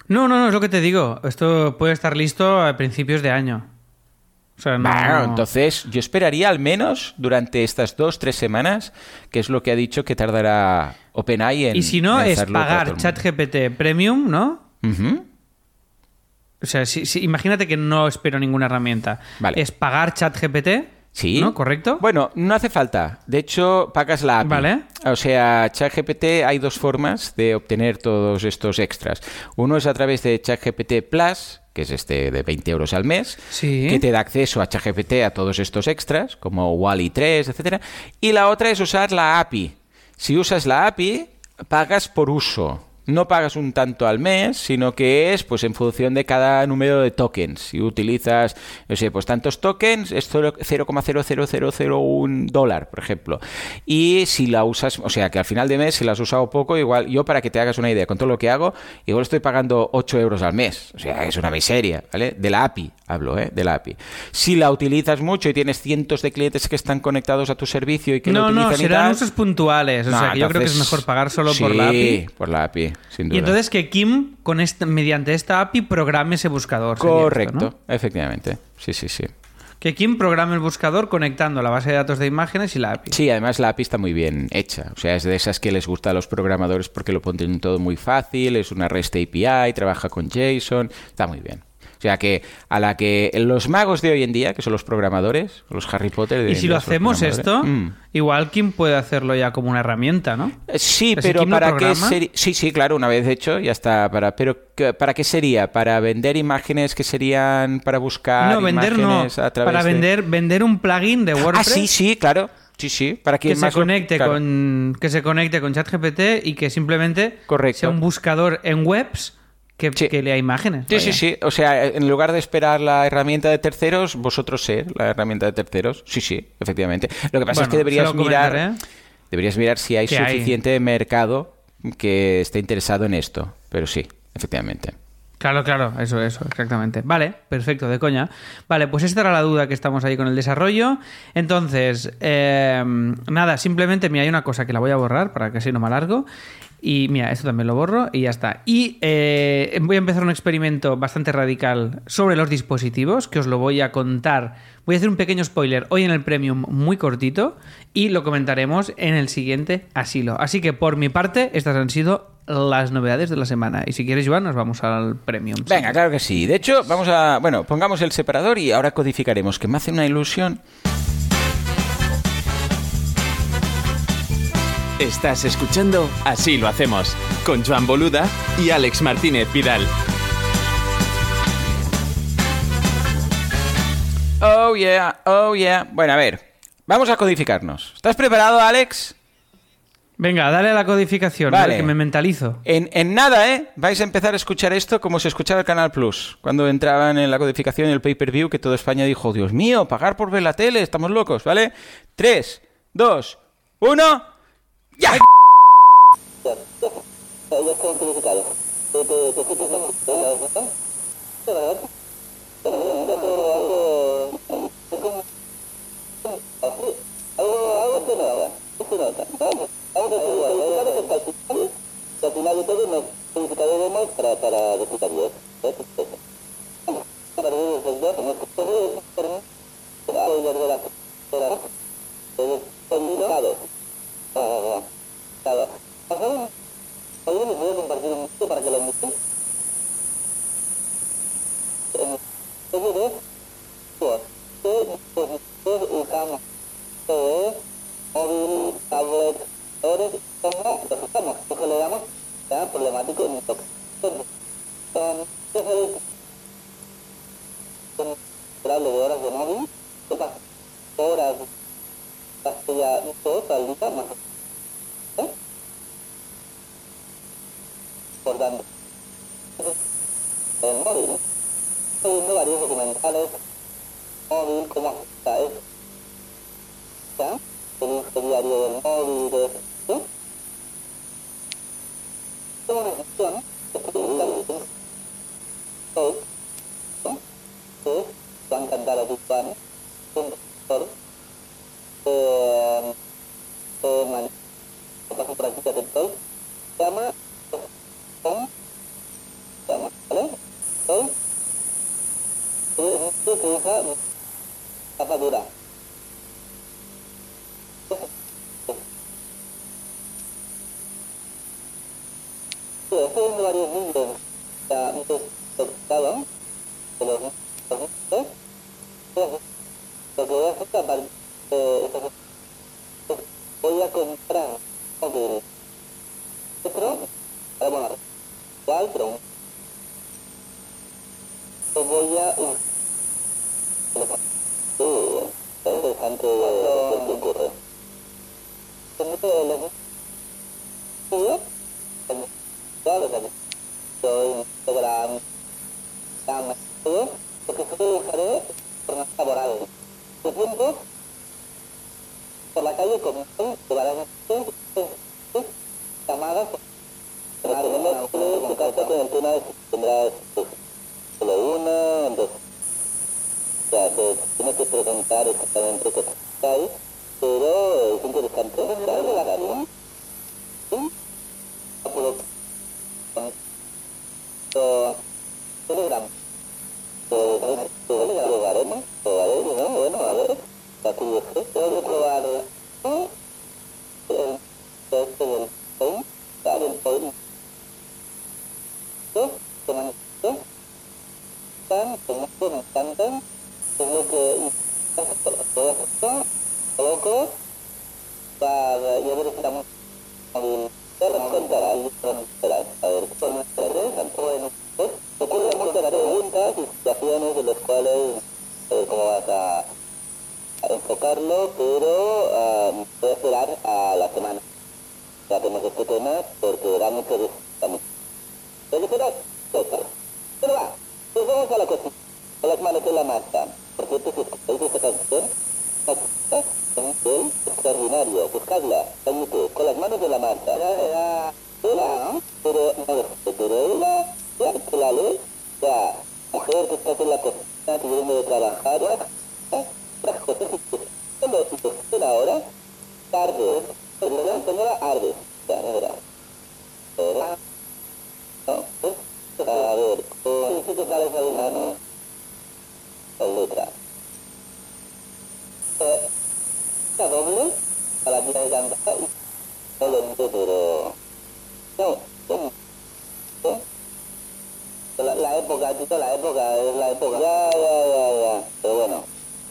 Speaker 2: No, no, no, es lo que te digo. Esto puede estar listo a principios de año.
Speaker 1: Bueno, entonces yo esperaría al menos durante estas dos, tres semanas, que es lo que ha dicho que tardará OpenAI en.
Speaker 2: Y si no, es pagar ChatGPT Premium, ¿no? O sea, si, imagínate que no espero ninguna herramienta. Vale. Es pagar ChatGPT. Sí. ¿No? ¿Correcto?
Speaker 1: Bueno, no hace falta. De hecho, pagas la API.
Speaker 2: Vale.
Speaker 1: O sea, ChatGPT hay dos formas de obtener todos estos extras. Uno es a través de ChatGPT Plus, que es este de 20 euros al mes, que te da acceso a ChatGPT a todos estos extras, como Wally 3, etcétera. Y la otra es usar la API. Si usas la API, pagas por uso no pagas un tanto al mes, sino que es pues en función de cada número de tokens. Si utilizas, no sé, pues tantos tokens, es 0,00001 dólar, por ejemplo. Y si la usas, o sea, que al final de mes, si la has usado poco, igual, yo para que te hagas una idea con todo lo que hago, igual estoy pagando 8 euros al mes. O sea, es una miseria, ¿vale? De la API, hablo, ¿eh? De la API. Si la utilizas mucho y tienes cientos de clientes que están conectados a tu servicio y que no, lo utilizan
Speaker 2: no, serán usos puntuales. O sea, que yo creo que es mejor pagar solo por la API.
Speaker 1: por la API.
Speaker 2: Y entonces que Kim, con este, mediante esta API, programe ese buscador.
Speaker 1: Correcto, efectivamente. Sí, sí, sí.
Speaker 2: Que Kim programe el buscador conectando la base de datos de imágenes y la API.
Speaker 1: Sí, además la API está muy bien hecha. O sea, es de esas que les gusta a los programadores porque lo ponen todo muy fácil, es una REST API, trabaja con JSON, está muy bien. O sea que a la que los magos de hoy en día, que son los programadores, los Harry Potter... De
Speaker 2: y si lo hacemos esto, mm. igual Kim puede hacerlo ya como una herramienta, ¿no?
Speaker 1: Eh, sí, pero ¿para qué sería? Sí, sí, claro, una vez hecho ya está. Para... Pero ¿para qué sería? ¿Para vender imágenes que serían para buscar
Speaker 2: no, vender
Speaker 1: imágenes
Speaker 2: no. para vender, vender un plugin de WordPress.
Speaker 1: Ah, sí, sí, claro. Sí, sí, para
Speaker 2: que, se conecte con que se conecte con ChatGPT y que simplemente sea un buscador en webs que, lea imágenes.
Speaker 1: Sí, sí, sí. O sea, en lugar de esperar la herramienta de terceros, vosotros ser la herramienta de terceros. Sí, sí, efectivamente. Lo que pasa es que deberías mirar, deberías mirar si hay suficiente mercado que esté interesado en esto. Pero sí, efectivamente.
Speaker 2: Claro, claro, eso, eso, exactamente. Vale, perfecto, de coña. Vale, pues esta era la duda que estamos ahí con el desarrollo. Entonces, eh, nada, simplemente, mira, hay una cosa que la voy a borrar para que así no me alargo. Y mira, esto también lo borro y ya está. Y eh, voy a empezar un experimento bastante radical sobre los dispositivos, que os lo voy a contar. Voy a hacer un pequeño spoiler hoy en el Premium muy cortito y lo comentaremos en el siguiente asilo. Así que por mi parte, estas han sido las novedades de la semana. Y si quieres, Joan, nos vamos al Premium.
Speaker 1: Venga, claro que sí. De hecho, vamos a... Bueno, pongamos el separador y ahora codificaremos, que me hace una ilusión
Speaker 3: Estás escuchando Así lo hacemos con Joan Boluda y Alex Martínez Vidal.
Speaker 1: Oh yeah, oh yeah. Bueno, a ver, vamos a codificarnos. ¿Estás preparado, Alex?
Speaker 2: Venga, dale a la codificación, vale. que me mentalizo.
Speaker 1: En, en, nada, ¿eh? Vais a empezar a escuchar esto como se escuchaba el Canal Plus. Cuando entraban en la codificación y el pay-per-view, que toda España dijo, Dios mío, pagar por ver la tele, estamos locos, ¿vale? Tres, dos, uno... ¡Ya!
Speaker 4: Para hoy les voy a compartir un poco para que lo meten. Oye, ¿ves? Pues, ¿qué dispositivos usamos? ¿Qué es? Móvil, tablet, ahora ¿cómo los usamos? Porque le damos ya problemático en nuestro caso. ¿Qué es el considerable de horas de móvil? ¿Qué pasa? Horas, hasta ya dos al día más. ¿Eh? Por tanto, el móvil, estoy viendo varios documentales, móvil, cómo afecta eso. ¿Ya? El uso diario del móvil, de eso. ¿Sí? Tengo una sección que estoy buscando. Hoy, ¿no? Que es Juan Cantara Tucán, un profesor eh, eh, man, paso por aquí que todo, se llama ¿cómo? se llama, ¿vale? Soy es que usa tapa dura. Sí, estoy viendo varios vídeos ya antes doctorado de los ¿eh? Lo que voy a hacer a partir de estos voy a comprar móvil otro para bueno igual pero lo voy a uh, sí, es interesante lo que ocurre se mete el estudio claro que yo Instagram llama todo porque solo usaré por más laboral de tiempo por la calle con que tocarse con tema de si tendrás solo una entonces o sea te tienes que preguntar exactamente qué hay pero es interesante la. Telegram a ver la curiosidad tengo este pues ocurren muchas eh, a enfocarlo pero a esperar a la semana ya tenemos este tema porque da mucho ¿Puedes esperar? Pero va, pues vamos a la cocina con las manos en la masa por cierto si escucháis esta canción es extraordinario buscadla en YouTube con las manos en la masa era, era, pero pero era ya que la ley ya. Mujer que estás en la cocina que viene de trabajar ya cuando usted ahora tarde pero la señora arde no era era no a ver con si te sales a una no la letra la doble a la tía de cantar no lo entiendo pero no no no la, la época, tito, la época, es la época. Ya, ya, ya, ya. Pero bueno,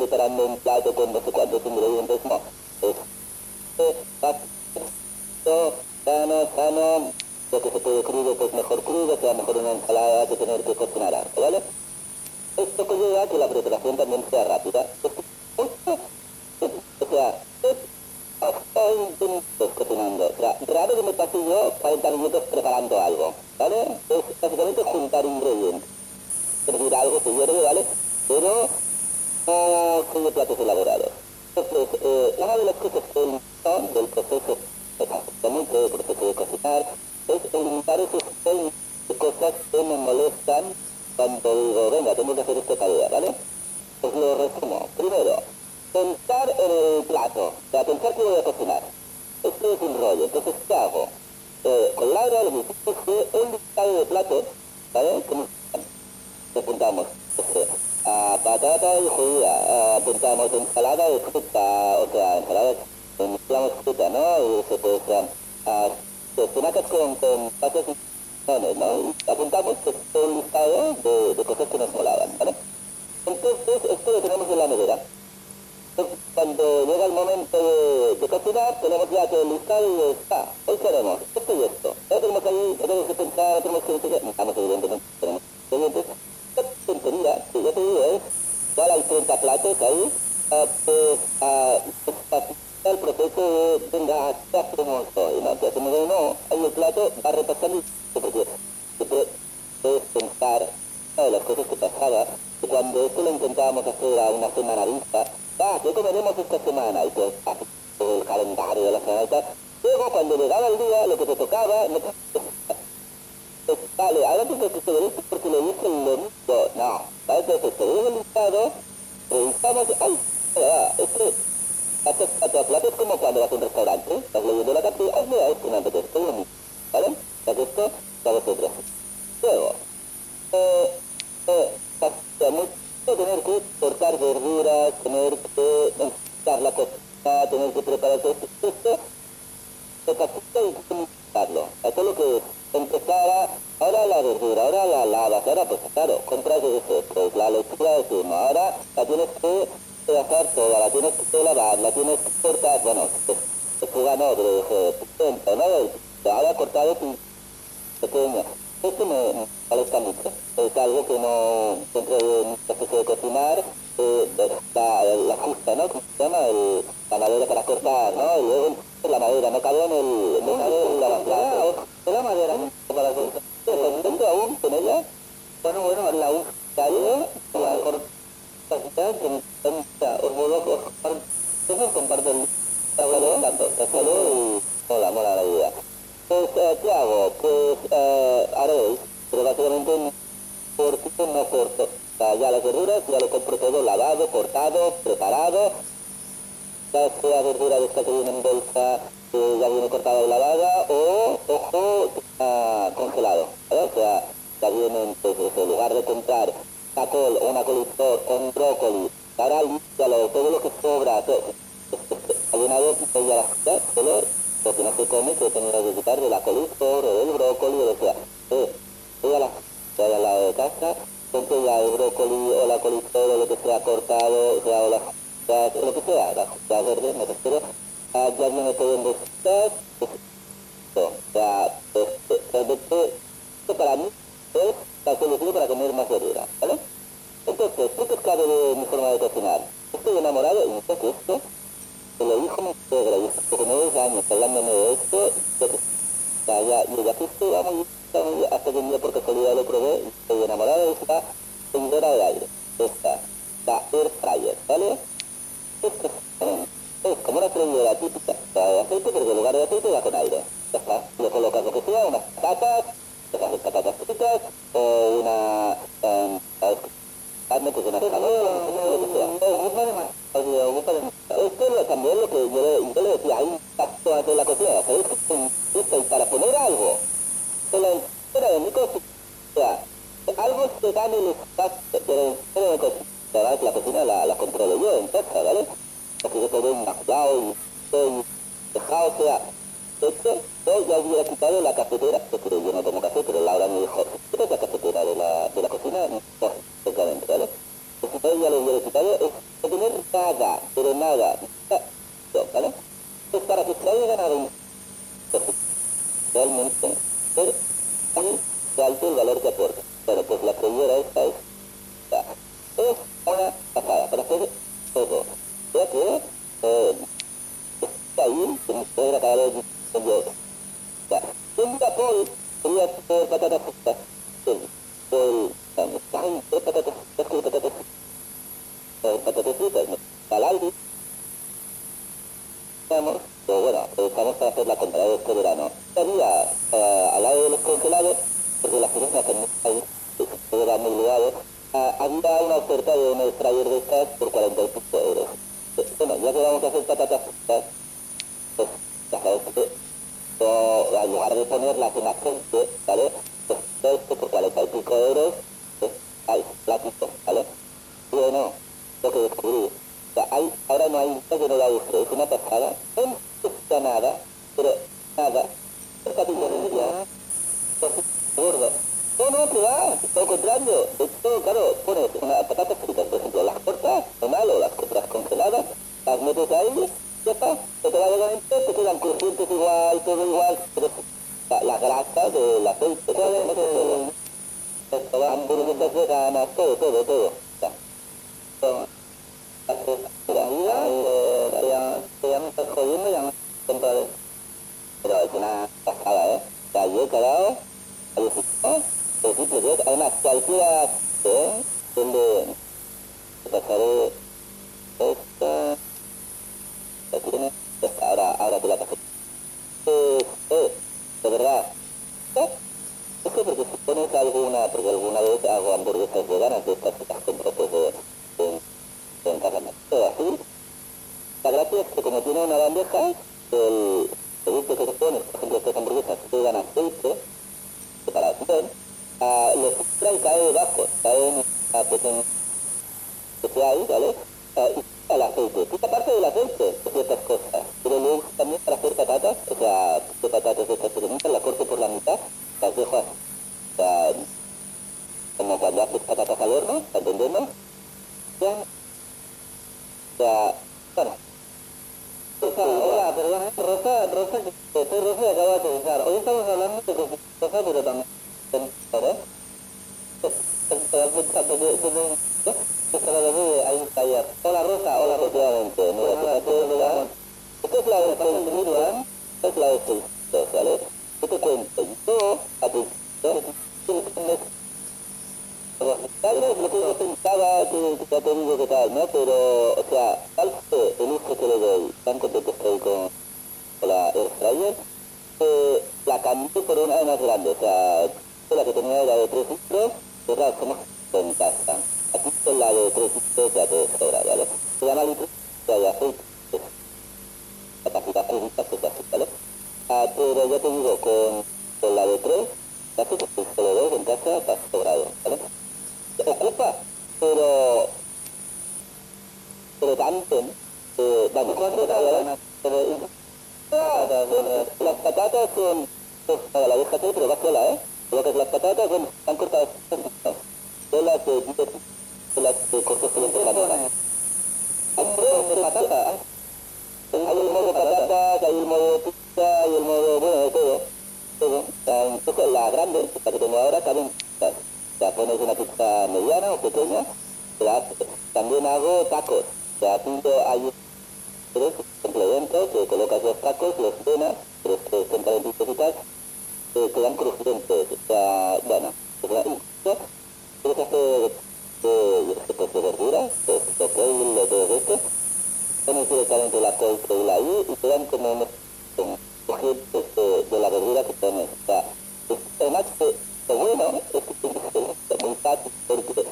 Speaker 4: preparando un plato con no sé cuántos ingredientes, no, es, es rápido, sano, sano, lo que se puede crudo, pues mejor crudo, sea, mejor una ensalada que tener que cocinar algo, ¿vale? Esto conlleva que la preparación también sea rápida. O sea, 20 minutos cocinando. O sea, raro que me pase yo 40 minutos preparando algo, ¿vale? Es básicamente juntar ingredientes. Es decir, algo se hierve, ¿vale? Pero no son de platos elaborados. Entonces, eh, una de las cosas que eliminó del proceso, exactamente del proceso de cocinar, es eliminar esos 20 cosas que me molestan cuando digo, venga, tengo que hacer esta tarea, ¿vale? Pues lo resumo. Primero, pensar en el plato, o sea, pensar que voy a cocinar. Esto es un rollo. Entonces, ¿qué hago? Eh, con Laura lo que hicimos fue un listado de platos, ¿vale? Como apuntamos este, a patata y judía, apuntamos ensalada de fruta, o sea, ensalada de fruta, ¿no? Y se puede ser a, espinacas con, con patas y ¿no? apuntamos un listado de, de, cosas que nos molaban, ¿vale? Entonces, esto lo tenemos en la. Entonces, cuando de, tenemos ya todo el listado y esto y esto. Tenemos tenemos que pensar, tenemos que evidentemente, tenemos ya te digo, hay 30 platos ahí, uh, pues, uh, el proceso venga, ¿qué hacemos hoy? ¿No? ¿Qué hacemos hoy? No, hay el plato, va repasando porque siempre puedes pensar una de las cosas que pasaba, que cuando esto lo intentábamos hacer a una semana vista, ah, ¿qué comeremos esta semana? Y pues, así, el calendario de la semana. Luego, cuando llegaba el día, lo que te tocaba, no pues, vale, ahora que te esto porque lo hice el domingo. No, ¿vale? Entonces, te el listado, revisamos, ay, este, platos, platos como cuando vas a un restaurante, estás leyendo la carta y hazme a esto, no, entonces, todo lo mismo, ¿vale? Entonces, esto, para vosotros. Luego, eh, eh, tener que cortar verduras, Una pasada, ¿eh? O sea, yo he quedado alucinado, pero sí, pero además, ¿eh? Donde pasaré esta, ahora, te la pasé. Eh, eh, de verdad, ¿eh? Es que porque si pones alguna, porque alguna vez hago hamburguesas veganas de estas que pues de, de, de en casa, todo así. La gracia es que como tiene una bandeja, el que se pone, por ejemplo, estas hamburguesas llevan aceite, separación, uh, lo filtra y cae debajo, cae la pequeña que hay, ¿vale? Uh, y el aceite, quita parte del aceite de ciertas cosas, pero luego también para hacer patatas, o sea, de patatas de estas pequeñitas, la corto por la mitad, las dejo así, o sea, como cuando haces patatas al horno, ¿entendemos? Ya, o sea, bueno, hola, perdón, Rosa, Rosa, que soy Rosa y acabo de aterrizar. Hoy estamos hablando de cosas, pero también, taller. Hola Rosa, hola efectivamente. Mira, esta es la de Juan, esta es la de Jesús, ¿vale? Yo te cuento, yo, atención, tal lo que yo pensaba, que, que ya te digo que tal, ¿no? Pero, o sea, tal vez el uso que le doy, tan contento estoy con, la Airfryer, eh, la cambié por una más grande, o sea, la que tenía era de 3 litros, pero claro, como en casa. Aquí es la de 3 litros, ya te sobra, ¿vale? Se llama litros de aceite, capacidad 3 litros, que así, ¿vale? Ah, pero ya te digo, con, con la de 3, ya te se lo doy en casa, está sobrado, ¿vale? Ocupa, pero pero también eh, las patatas para la vieja pero va sola, ¿eh? Las patatas están cortadas. Hay el modo pizza, hay el modo, bueno, de todo. La grande, la que tengo ahora, sea, pones una pizza mediana o pequeña, la, también hago tacos, o sea, pinto, hay tres complementos, que colocas los tacos, los cenas, tres que estén calentitos y tal, que quedan crujientes, o sea, bueno, la pizza, quieres hacer de, verduras, de kale, de todo esto, pones directamente la kale ahí y quedan como unos de, de la verdura que pones, o sea, además bueno es que porque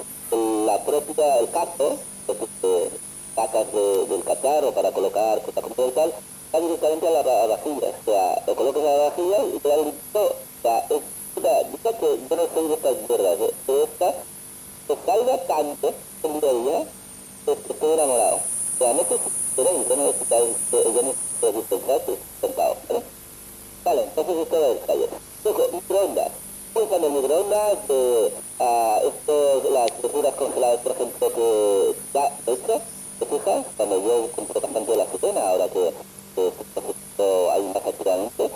Speaker 4: la propia, el caso, porque sacas de, del cacharro para colocar cosas como tal, va directamente a la, vajilla, o sea, lo colocas a la vajilla y te da listo, o sea, es, yo que yo no soy de estas pero esta te salga tanto en que estoy enamorado. O sea, no yo no yo no ¿vale? Vale, entonces el en el microondas, eh, a esto, las verduras congeladas, por ejemplo, que ya hechas, ¿te fijas? Cuando yo compro bastante la cetena, ahora que, que esto hay más activamente,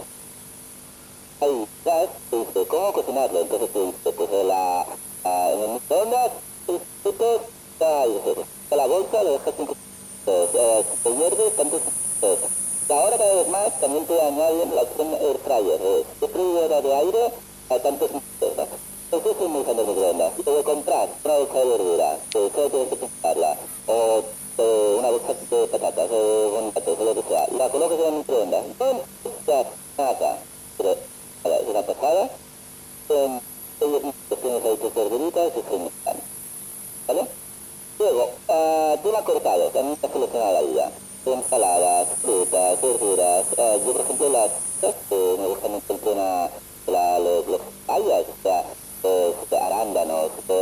Speaker 4: hay gas, te dice, ¿cómo cocinarlo? Entonces te dice, pues la, a, en el microondas, 6 minutos, ya, y eso. A la bolsa lo dejas 5 minutos. Eh, te hierve, tantos ahora cada vez más también te añaden la opción air fryer. Eh, de aire a tantos minutos. ¿no? Entonces es muy grande microondas. Si te voy a comprar una bolsa de verdura, que que pintarla, o una bolsa de patatas, o boniatos, o lo que sea, la colocas en el microondas. Necesitas nada. Pero, la, una pasada, tienes ahí tus verduritas y se mezclan. ¿Vale? Luego, ah, tema cortado, también está solucionada la vida. Ensaladas, frutas, verduras. ah, yo, por ejemplo, las eh, me gusta mucho el la, los, los bayas, o sea, los arándanos, los, los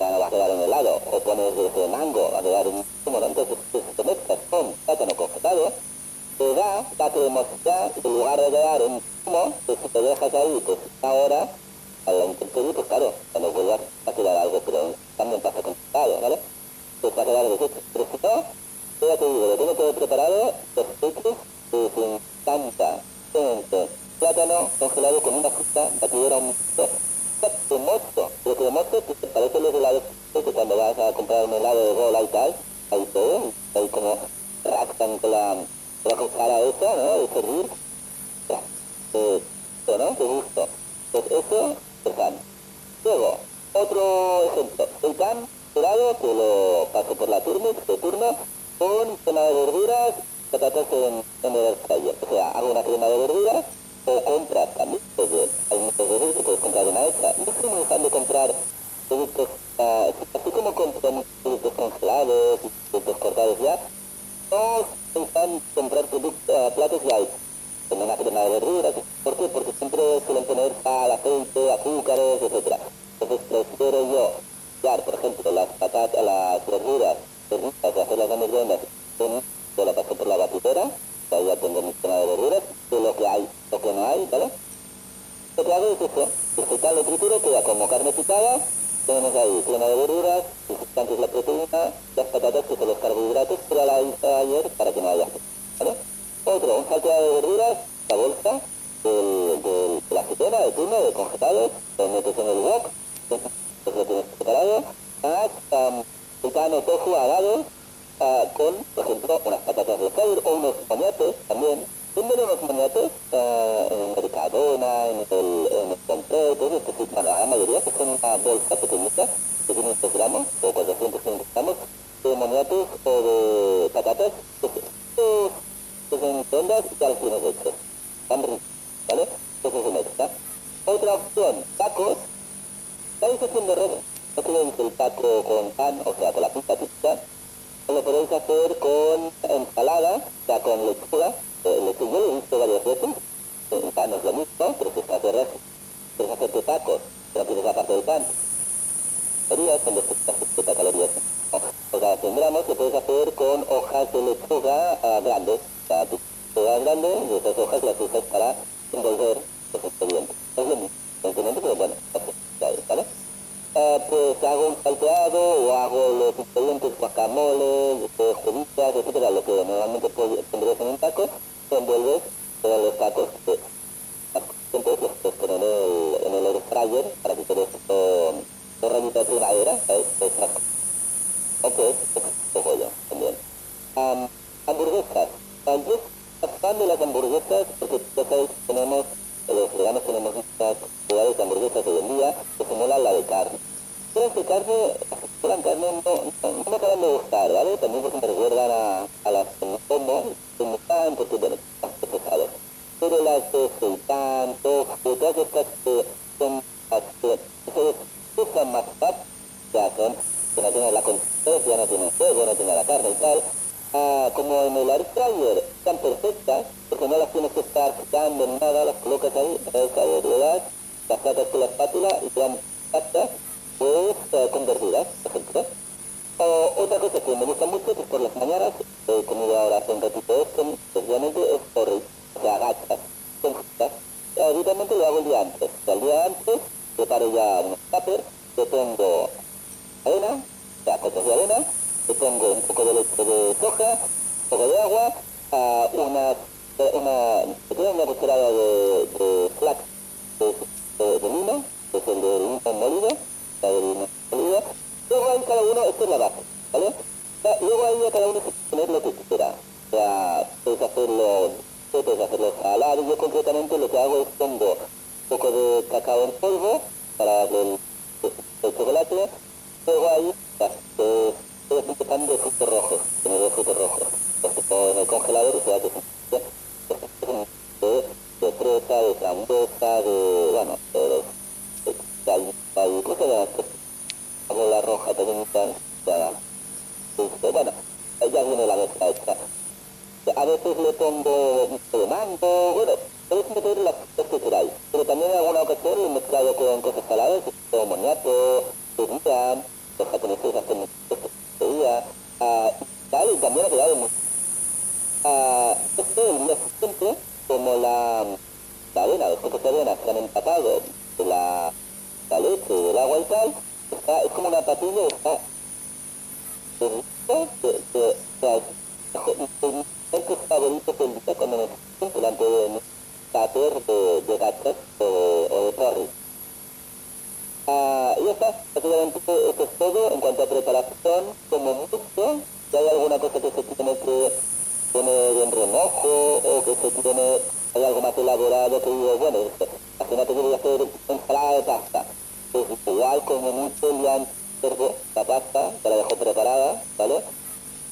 Speaker 4: pinta, no va a quedar en helado, o pones de mango, va a quedar un zumo, entonces te mezclas con plátano congelado, te da la cremosidad, en lugar de quedar un zumo, pues te dejas ahí, pues una hora, a la intemperie, pues claro, cuando vuelvas va a quedar algo, pero también pasa con helado, ¿vale? Pues va a quedar deshecho, pero si no, ya te digo, lo tengo todo preparado, perfecto, que se encanta. Plátano congelado con una fruta batidora un cremoso. Lo cremoso que parece los helados que cuando vas a comprar un helado de bola y tal, ahí todo, ahí como rascan con la, con la ¿no? De servir. Eh, ¿no? De gusto. Pues eso, el pan. Luego, otro ejemplo, el pan helado que lo paso por la turma, de turno, con crema de verduras, patatas en, en el fryer. O sea, hago una crema de verduras también. Pues, hay muchas veces que puedes comprar una extra. No estoy muy de comprar productos, uh, así como compran productos congelados productos cortados ya. No soy de comprar productos, uh, platos hechos con una crema de verduras. ¿Por qué? Porque siempre suelen poner sal, aceite, azúcares, etc. Entonces prefiero yo dar, por ejemplo, las patatas, las verduras para hacer las grandes rondas, yo la paso por la batidora, ahí ya tengo mi crema de verduras, de lo que hay, lo que no hay, ¿vale? Lo que hago es eso, disfrutar lo trituro, queda como carne picada, tenemos ahí crema de verduras, antes la proteína, las patatas que son los carbohidratos, pero la hice ayer para que no haya, ¿vale? Otro, un salteado de verduras, la bolsa, de la aceituna, de turno, de congelados, lo metes en el wok, [laughs] pues lo tienes um, seitan o tofu agados ah, con, por ejemplo, unas patatas de caldo o unos moñatos también. Venden unos moñatos ah, en Mercadona, en el, en el Compré, todo esto, sí, bueno, la mayoría que son una bolsa pequeñita de 500 gramos o 400 500 gramos de moñatos o de patatas que se, que- que microondas y los tienes hechos. Están ricos, ¿vale? Eso es un extra. Otra opción, tacos. ¿Estáis haciendo redes? No queréis el taco con pan, o sea, con la pizza pizza. Lo podéis hacer con ensalada, sea, con lechuga. Eh, lechuga, lo he visto varias veces. El pan es lo mismo, pero si estás de res, quieres hacerte tacos, pero quieres la parte del pan. Calorías, son 270 calorías. O sea, tendremos que puedes hacer con hojas de lechuga ah, grandes. O sea, tú lechugas grandes y esas hojas las usas para envolver los expedientes. Es lo mismo, evidentemente, pero bueno, ya ¿vale? Eh, pues hago un salteado o hago los expedientes guacamole, eh, etcétera, lo que normalmente tendrías en un taco, envuelves todos los tacos que entonces los puedes en el, en el air fryer para que te esto dos rayitas de primavera, ¿sabes? Esas Ok, eso voy yo también. Am, hamburguesas. Yo soy de las hamburguesas porque ya tenemos, los veganos tenemos muchas ciudades de hamburguesas hoy en día que se mola la de carne. Las de carne, de carne no, no, me acaban de gustar, ¿vale? También porque me recuerdan a, a las que no como, que me gustan porque, bueno, bastante pesadas. Pero las de seitan, tofu, todas estas que son las que se usan más fat, ya son que no tiene la consistencia, no tiene fuego, no tiene la carne y tal. Ah, como en el air fryer están perfectas, porque no las tienes que estar quitando ni nada, las colocas ahí, en le das, las sacas con la espátula y quedan pastas, pues eh, con verduras, por ejemplo. O, otra cosa que me gusta mucho, que es por las mañanas, he comido ahora hace un ratito esto, precisamente es porridge, o sea, gachas, son fritas. Y Habitualmente lo hago el día antes. O sea, el día antes preparo ya unos tuppers, le pongo avena, o sea, cosas de avena, le pongo un poco de leche de soja, un poco de agua, ah, una, una, queda una cucharada de, de flax, de, de, de lino, que es el de lino molido, sea, de lino molido. Luego ahí cada uno, esto es la base, ¿vale? Ya, Luego ahí a cada uno se puede lo que quiera. O sea, puedes hacerlo, puedes hacerlo salado. Yo concretamente lo que hago es pongo un poco de cacao en polvo para darle el, el chocolate. Luego ahí eh, estoy de frutos rojos, tiene dos frutos rojos. Los que pongo en el congelador se son ya, de, de fresa, de frambuesa, de, bueno, de, de, de, la roja pequeñita, ya, este, bueno, ya viene la mezcla hecha. A veces le pongo de mango, bueno, podéis meter las cosas que queráis. Pero también en alguna ocasión lo he mezclado con cosas saladas, como moniato, turilla, los japoneses hacen turilla, ah, y tal, y también quedado muy... Ah, este, el mes siguiente, como la, la los cocos de han empapado de la, la leche, del agua y tal, está, es como una patilla, está favoritos del día cuando me delante de mi tupper de, de o de, o de. Ah, y ya está, prácticamente eso es todo en cuanto a preparación, como mucho, si hay alguna cosa que se tiene que poner en remojo o que se tiene, hay algo más elaborado que digo, bueno, al final te voy a hacer ensalada de pasta. Pues igual como mucho antes sirvo la pasta, te la dejo preparada, ¿vale?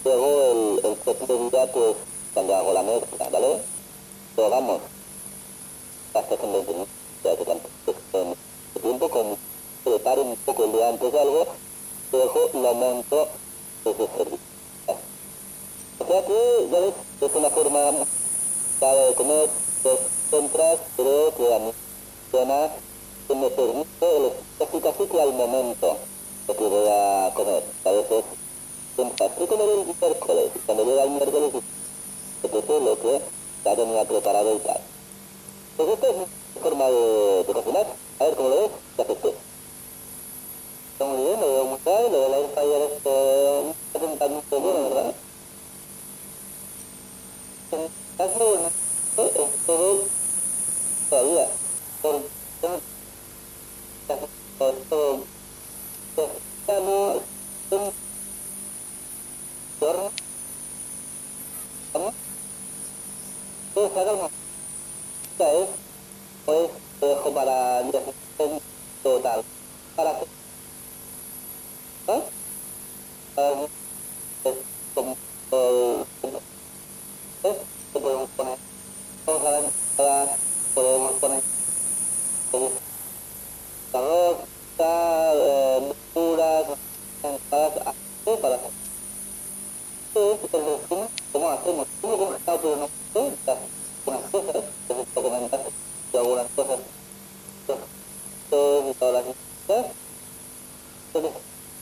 Speaker 4: Luego el, el segundo día, pues, cuando hago la mezcla, ¿vale? Pero vamos, pasta son 20 minutos, ya que tanto, con tiempo, con preparo un poco el día antes de algo, luego lo monto desde servicio. O sea que, ya ves, es una forma cada de comer, dos entras, creo que a mí funciona, que me permite el casi casi que al momento lo que voy a comer. A veces ¿qué comer el miércoles? Cuando llega el miércoles, depende lo que ya tenía preparado y tal. Pues esta es mi forma de, de cocinar. A ver, ¿cómo lo ves? Ya acepté. Mengurung masalah lain saya rasa tentang masalah orang. Tapi untuk terus saya
Speaker 5: terus terus karena ter kamu terus sekarang saya oleh kepada dia total para apa um, um, um, Gracias.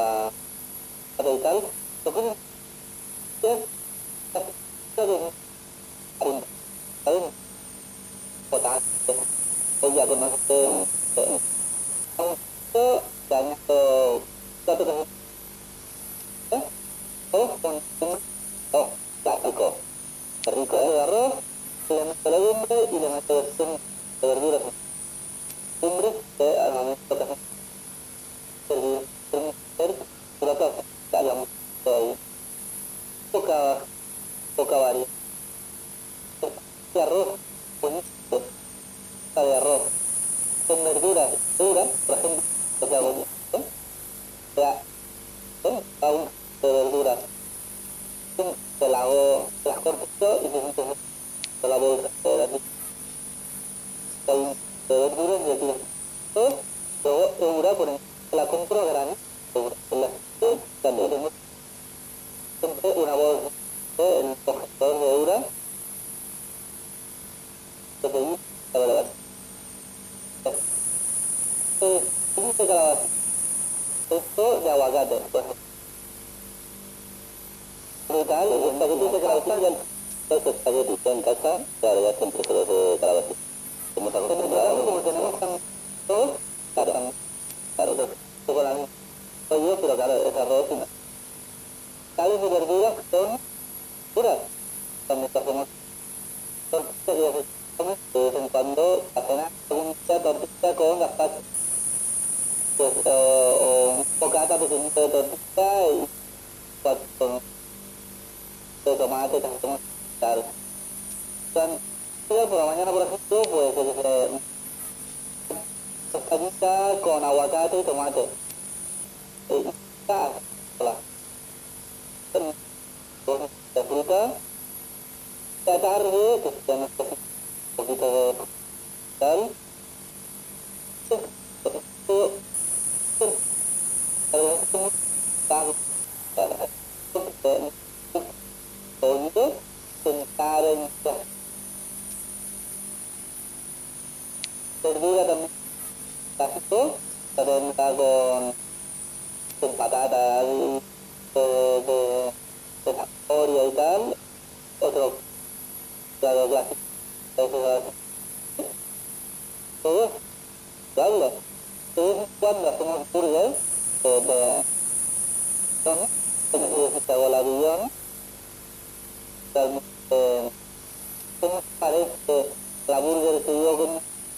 Speaker 5: uh, pendidikan tapi ya dari tahun tahun kota ya aku masuk ke ke banyak ke Terdiri ada satu dan karbon tempat ada ke ke oriental atau yang kan untuk kalau belas terus kan? kan? dan terus kan dah semua tur ya ke kan terus lagi yang dan terus ada ke labur dari tujuh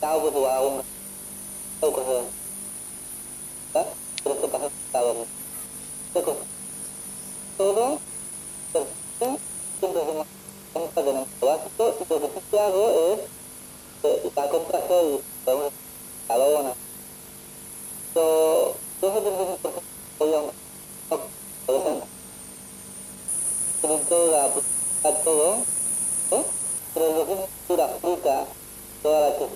Speaker 5: de comer sí, así como el, el alimento a ver lo voy a lo voy a eh, pesar de eso tal vez por la tarde para eso estoy con pues, y me tomo y sábado como yo pesco un poco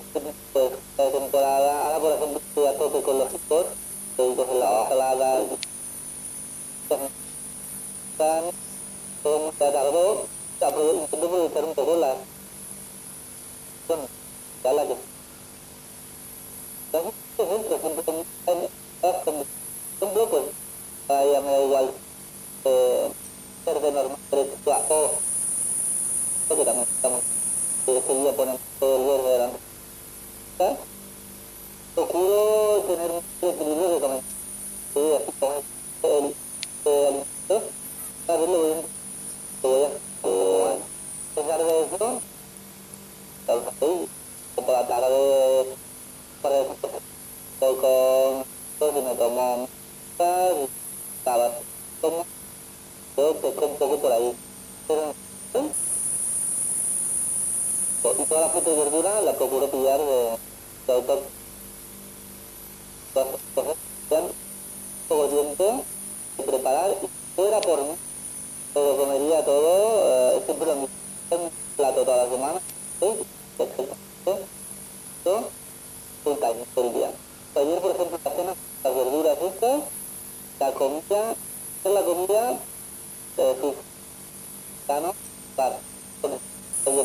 Speaker 5: por ¿eh? y toda la fruta y verdura la procuro pillar de, de autor. Poco tiempo de preparar y fuera por mí. Todo comería todo eh, siempre lo mismo. Un plato toda la semana todo ejemplo las verduras estas la comida la comida eh,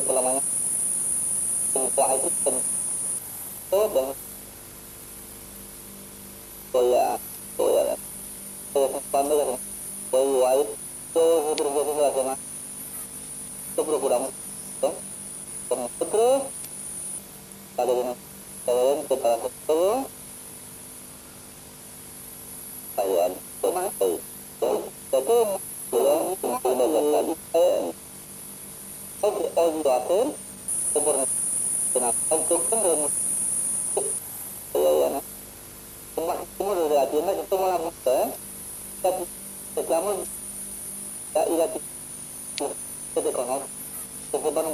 Speaker 5: por la mañana tidak itu dan saya saya saya pandai kan saya wajib saya itu berkurang kan kan putri ada dengan kalian kita itu kalian cuma itu jadi belum belum saya saya berhubung sempurna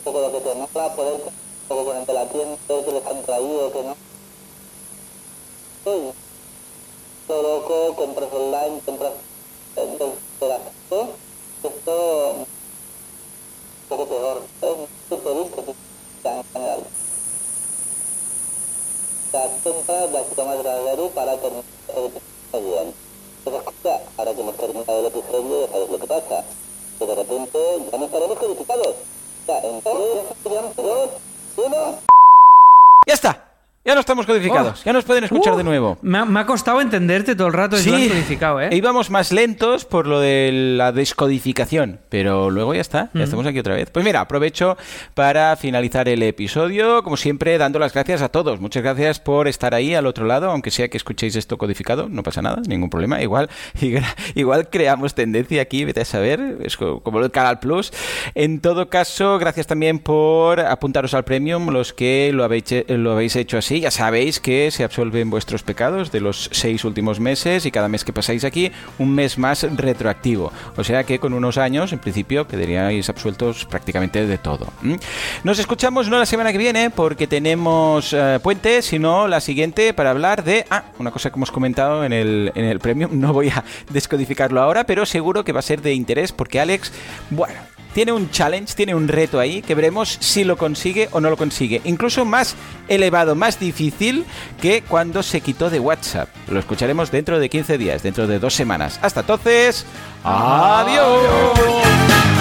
Speaker 5: poco lo que tenemos para poder un poco con la tienda que les han traído que no soy todo loco compras online compras entonces esto esto un poco peor es un producto en general tanpa belajar baru para kemajuan. Terus ahora que hemos terminado el episodio, ya lo que pasa. De repente ya no estaremos codificados. Ya, en 3, 2, 1...
Speaker 1: ¡Ya está! Ya no estamos codificados,
Speaker 2: Oh.
Speaker 1: ya nos pueden escuchar
Speaker 2: Uh,
Speaker 1: de nuevo.
Speaker 2: Me ha, me ha costado entenderte todo el rato Joan codificado, ¿eh?
Speaker 1: e íbamos más lentos por lo de la descodificación, pero luego ya está, ya estamos aquí otra vez. Pues mira, aprovecho para finalizar el episodio, como siempre, dando las gracias a todos. Muchas gracias por estar ahí al otro lado, aunque sea que escuchéis esto codificado, no pasa nada, ningún problema. Igual, [laughs] igual creamos tendencia aquí, vete a saber, es co- como el Canal Plus. En todo caso, gracias también por apuntaros al Premium, los que lo habéis, lo habéis hecho así. Ya sabéis que se absolven vuestros pecados de los seis últimos meses y cada mes que pasáis aquí, un mes más retroactivo. O sea que con unos años, en principio, quedaríais absueltos prácticamente de todo. Nos escuchamos no la semana que viene porque tenemos eh, puente, sino la siguiente para hablar de... Ah, una cosa que hemos comentado en el, en el Premium, [laughs] no voy a descodificarlo ahora, pero seguro que va a ser de interés porque Alex, bueno, tiene un challenge, tiene un reto ahí que veremos si lo consigue o no lo consigue. Incluso más elevado, más difícil que cuando se quitó de WhatsApp. Lo escucharemos dentro de 15 días, dentro de dos semanas. Hasta entonces, adiós.